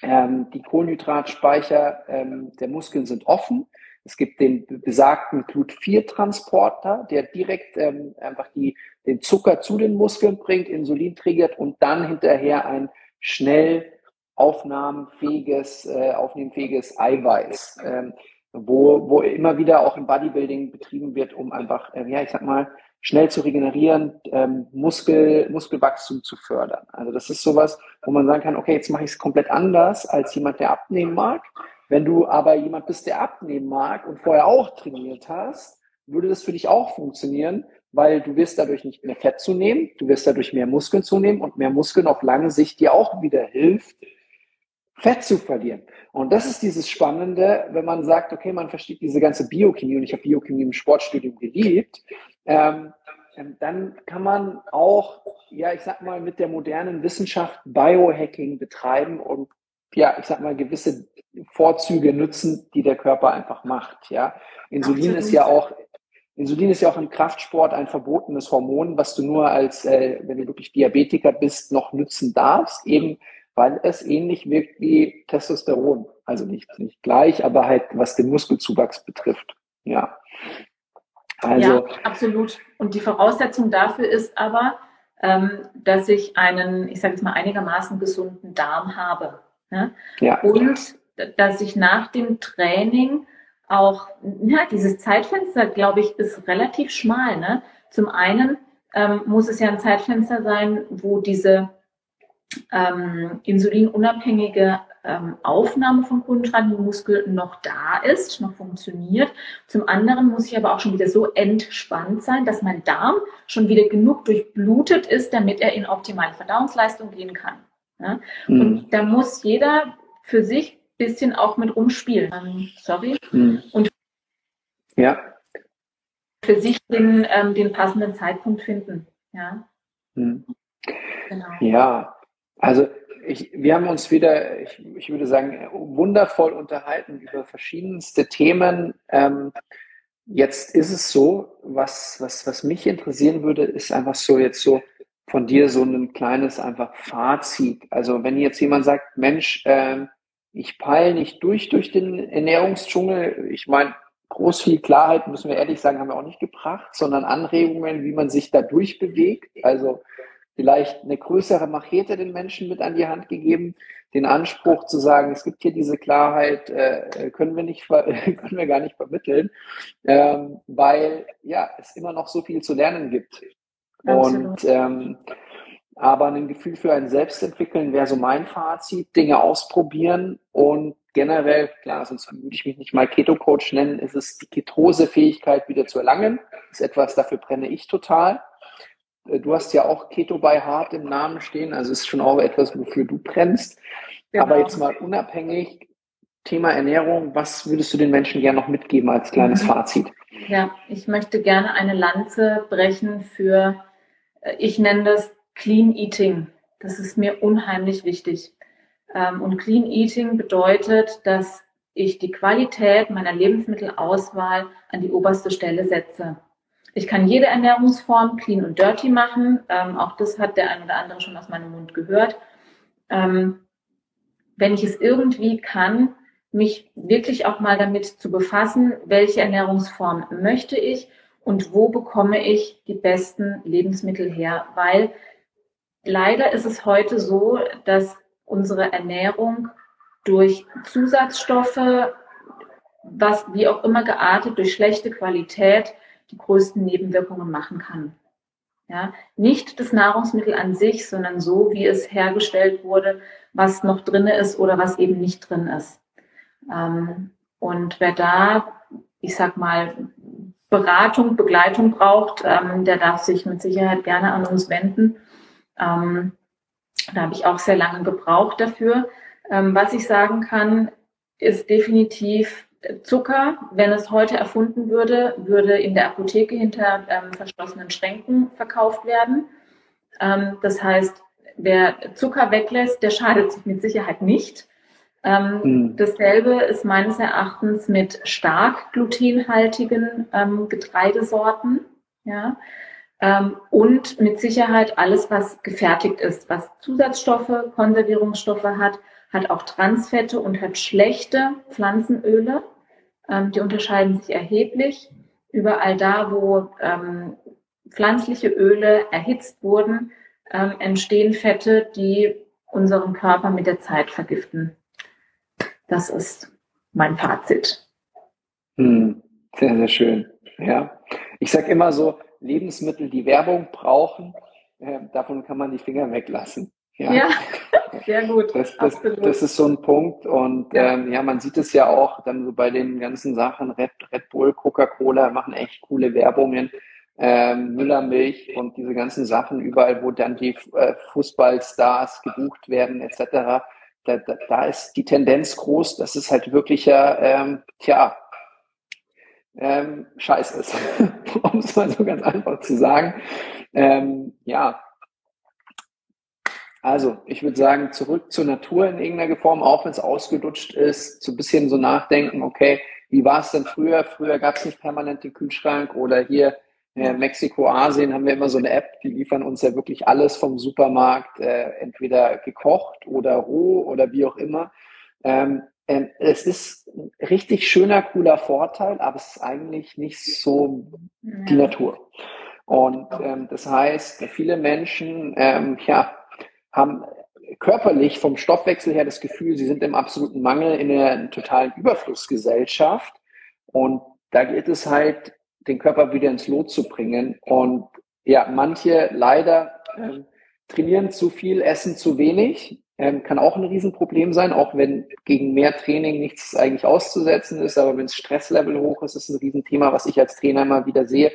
Ähm, die Kohlenhydratspeicher ähm, der Muskeln sind offen. Es gibt den besagten Glut-4-Transporter, der direkt ähm, einfach die, den Zucker zu den Muskeln bringt, Insulin triggert und dann hinterher ein schnell aufnahmefähiges, äh, aufnehmfähiges Eiweiß, ähm, wo, wo immer wieder auch im Bodybuilding betrieben wird, um einfach, äh, ja, ich sag mal, schnell zu regenerieren, ähm, Muskel, Muskelwachstum zu fördern. Also das ist sowas, wo man sagen kann, okay, jetzt mache ich es komplett anders als jemand, der abnehmen mag. Wenn du aber jemand bist, der abnehmen mag und vorher auch trainiert hast, würde das für dich auch funktionieren, weil du wirst dadurch nicht mehr Fett zunehmen, du wirst dadurch mehr Muskeln zunehmen und mehr Muskeln auf lange Sicht dir auch wieder hilft, Fett zu verlieren. Und das ist dieses Spannende, wenn man sagt, okay, man versteht diese ganze Biochemie und ich habe Biochemie im Sportstudium geliebt, ähm, ähm, dann kann man auch, ja, ich sag mal, mit der modernen Wissenschaft Biohacking betreiben und ja, ich sag mal, gewisse Vorzüge nutzen, die der Körper einfach macht. Ja, Insulin Absolut. ist ja auch Insulin ist ja auch im Kraftsport ein verbotenes Hormon, was du nur als, äh, wenn du wirklich Diabetiker bist, noch nutzen darfst, eben weil es ähnlich wirkt wie Testosteron. Also nicht, nicht gleich, aber halt was den Muskelzuwachs betrifft. Ja. Also, ja, absolut. Und die Voraussetzung dafür ist aber, ähm, dass ich einen, ich sage jetzt mal, einigermaßen gesunden Darm habe. Ne? Ja. Und dass ich nach dem Training auch, ja, dieses Zeitfenster, glaube ich, ist relativ schmal. Ne? Zum einen ähm, muss es ja ein Zeitfenster sein, wo diese ähm, insulinunabhängige ähm, Aufnahme von Kohlenhydraten im Muskel noch da ist, noch funktioniert. Zum anderen muss ich aber auch schon wieder so entspannt sein, dass mein Darm schon wieder genug durchblutet ist, damit er in optimale Verdauungsleistung gehen kann. Ja? Mhm. Und da muss jeder für sich ein bisschen auch mit rumspielen. Ähm, sorry. Mhm. Und ja. für sich den, ähm, den passenden Zeitpunkt finden. Ja. Mhm. Genau. Ja, also ich, wir haben uns wieder, ich, ich, würde sagen, wundervoll unterhalten über verschiedenste Themen. Ähm, jetzt ist es so, was, was, was mich interessieren würde, ist einfach so jetzt so von dir so ein kleines einfach Fazit. Also wenn jetzt jemand sagt, Mensch, ähm, ich peile nicht durch durch den Ernährungsdschungel, ich meine, groß viel Klarheit, müssen wir ehrlich sagen, haben wir auch nicht gebracht, sondern Anregungen, wie man sich da durchbewegt. Also vielleicht eine größere Machete den Menschen mit an die Hand gegeben, den Anspruch zu sagen, es gibt hier diese Klarheit, äh, können wir nicht, [laughs] können wir gar nicht vermitteln, ähm, weil ja es immer noch so viel zu lernen gibt. Absolut. Und ähm, aber ein Gefühl für ein Selbstentwickeln wäre so mein Fazit, Dinge ausprobieren und generell, klar, sonst würde ich mich nicht mal Keto-Coach nennen, ist es die Ketose-Fähigkeit wieder zu erlangen. Das ist etwas, dafür brenne ich total. Äh, du hast ja auch Keto by Heart im Namen stehen, also ist schon auch etwas, wofür du brennst. Genau. Aber jetzt mal unabhängig, Thema Ernährung, was würdest du den Menschen gerne noch mitgeben als kleines mhm. Fazit? Ja, ich möchte gerne eine Lanze brechen für, ich nenne das Clean Eating. Das ist mir unheimlich wichtig. Ähm, und Clean Eating bedeutet, dass ich die Qualität meiner Lebensmittelauswahl an die oberste Stelle setze. Ich kann jede Ernährungsform clean und dirty machen. Ähm, auch das hat der ein oder andere schon aus meinem Mund gehört. Ähm, wenn ich es irgendwie kann, mich wirklich auch mal damit zu befassen, welche Ernährungsform möchte ich und wo bekomme ich die besten Lebensmittel her. Weil leider ist es heute so, dass unsere Ernährung durch Zusatzstoffe, was wie auch immer geartet, durch schlechte Qualität, die größten Nebenwirkungen machen kann. Ja, nicht das Nahrungsmittel an sich, sondern so, wie es hergestellt wurde, was noch drin ist oder was eben nicht drin ist. Ähm, und wer da, ich sag mal, Beratung, Begleitung braucht, ähm, der darf sich mit Sicherheit gerne an uns wenden. Ähm, da habe ich auch sehr lange gebraucht dafür. Ähm, was ich sagen kann, ist definitiv Zucker, wenn es heute erfunden würde, würde in der Apotheke hinter ähm, verschlossenen Schränken verkauft werden. Ähm, das heißt, wer Zucker weglässt, der schadet sich mit Sicherheit nicht. Ähm, mhm. Dasselbe ist meines Erachtens mit stark glutenhaltigen ähm, Getreidesorten. Ja? Ähm, und mit Sicherheit alles, was gefertigt ist, was Zusatzstoffe, Konservierungsstoffe hat, hat auch Transfette und hat schlechte Pflanzenöle. Ähm, die unterscheiden sich erheblich. Überall da, wo ähm, pflanzliche Öle erhitzt wurden, ähm, entstehen Fette, die unseren Körper mit der Zeit vergiften. Das ist mein Fazit. Hm, sehr, sehr schön. Ja, ich sage immer so, Lebensmittel, die Werbung brauchen, äh, davon kann man die Finger weglassen. Ja, ja [laughs] sehr gut. Das, das, das, ist so ein Punkt. Und ja. Ähm, ja, man sieht es ja auch dann so bei den ganzen Sachen, Red, Red Bull, Coca-Cola machen echt coole Werbungen. Ähm, Müllermilch und diese ganzen Sachen, überall, wo dann die äh, Fußballstars gebucht werden, etc. Da, da, ist die Tendenz groß, dass es halt wirklich ja, ähm, tja, ähm, scheiße ist, [laughs] um es mal so ganz einfach zu sagen. Ähm, ja, also, ich würde sagen, zurück zur Natur in irgendeiner Form, auch wenn es ausgelutscht ist, so ein bisschen so nachdenken, okay, wie war es denn früher? Früher gab es nicht permanent den Kühlschrank oder hier Mexiko, Asien haben wir immer so eine App, die liefern uns ja wirklich alles vom Supermarkt, äh, entweder gekocht oder roh oder wie auch immer. Ähm, ähm, es ist ein richtig schöner, cooler Vorteil, aber es ist eigentlich nicht so die Natur. Und ähm, das heißt, viele Menschen, ähm, ja, haben körperlich vom Stoffwechsel her das Gefühl, sie sind im absoluten Mangel in einer totalen Überflussgesellschaft. Und da gilt es halt, den Körper wieder ins Lot zu bringen. Und ja, manche leider ähm, trainieren zu viel, essen zu wenig. Ähm, kann auch ein Riesenproblem sein, auch wenn gegen mehr Training nichts eigentlich auszusetzen ist. Aber wenn das Stresslevel hoch ist, ist ein Riesenthema, was ich als Trainer immer wieder sehe.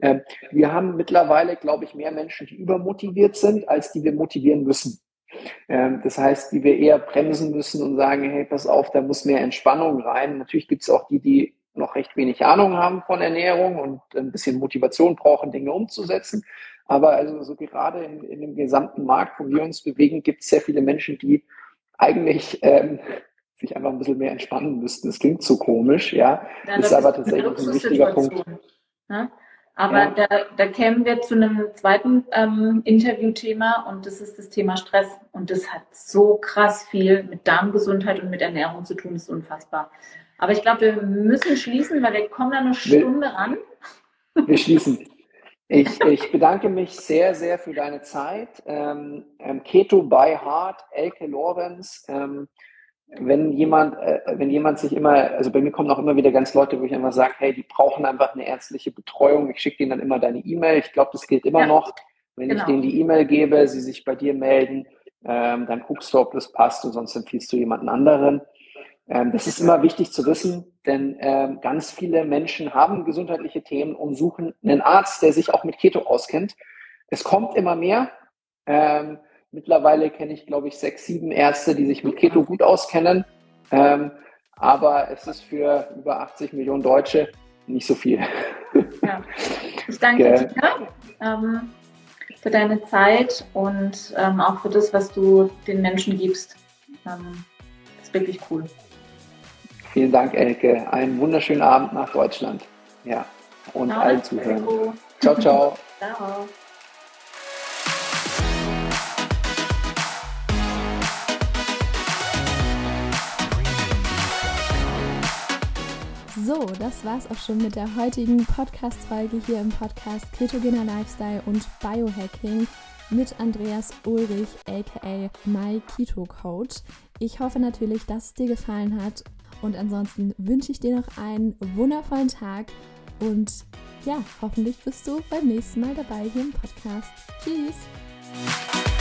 Ähm, wir haben mittlerweile, glaube ich, mehr Menschen, die übermotiviert sind, als die wir motivieren müssen. Ähm, das heißt, die wir eher bremsen müssen und sagen, hey, pass auf, da muss mehr Entspannung rein. Natürlich gibt es auch die, die noch recht wenig Ahnung haben von Ernährung und ein bisschen Motivation brauchen, Dinge umzusetzen. Aber also so gerade in, in dem gesamten Markt, wo wir uns bewegen, gibt es sehr viele Menschen, die eigentlich ähm, sich einfach ein bisschen mehr entspannen müssten. Das klingt so komisch, ja. ja ist aber tatsächlich ein wichtiger Punkt. Ne? Aber ja. da, da kämen wir zu einem zweiten ähm, Interviewthema und das ist das Thema Stress. Und das hat so krass viel mit Darmgesundheit und mit Ernährung zu tun, das ist unfassbar. Aber ich glaube, wir müssen schließen, weil wir kommen da eine Stunde wir, ran. Wir schließen. Ich, ich bedanke mich sehr, sehr für deine Zeit. Ähm, ähm, Keto by Heart, Elke Lorenz. Ähm, wenn jemand, äh, wenn jemand sich immer, also bei mir kommen auch immer wieder ganz Leute, wo ich einfach sage, hey, die brauchen einfach eine ärztliche Betreuung. Ich schicke denen dann immer deine E-Mail. Ich glaube, das gilt immer ja, noch. Wenn genau. ich denen die E-Mail gebe, sie sich bei dir melden, ähm, dann guckst du, ob das passt und sonst empfiehlst du jemanden anderen. Ähm, das ist immer wichtig zu wissen, denn ähm, ganz viele Menschen haben gesundheitliche Themen und suchen einen Arzt, der sich auch mit Keto auskennt. Es kommt immer mehr. Ähm, mittlerweile kenne ich, glaube ich, sechs, sieben Ärzte, die sich mit Keto gut auskennen. Ähm, aber es ist für über 80 Millionen Deutsche nicht so viel. Ja. Ich danke dir ähm, für deine Zeit und ähm, auch für das, was du den Menschen gibst. Ähm, ist wirklich cool. Vielen Dank, Elke. Einen wunderschönen Abend nach Deutschland. Ja, und ciao, allen Zuhörern. Ciao, ciao. [laughs] ciao. So, das war's auch schon mit der heutigen Podcast-Folge hier im Podcast Ketogener Lifestyle und Biohacking mit Andreas Ulrich, aka My Keto Coach. Ich hoffe natürlich, dass es dir gefallen hat und ansonsten wünsche ich dir noch einen wundervollen Tag und ja, hoffentlich bist du beim nächsten Mal dabei hier im Podcast. Tschüss!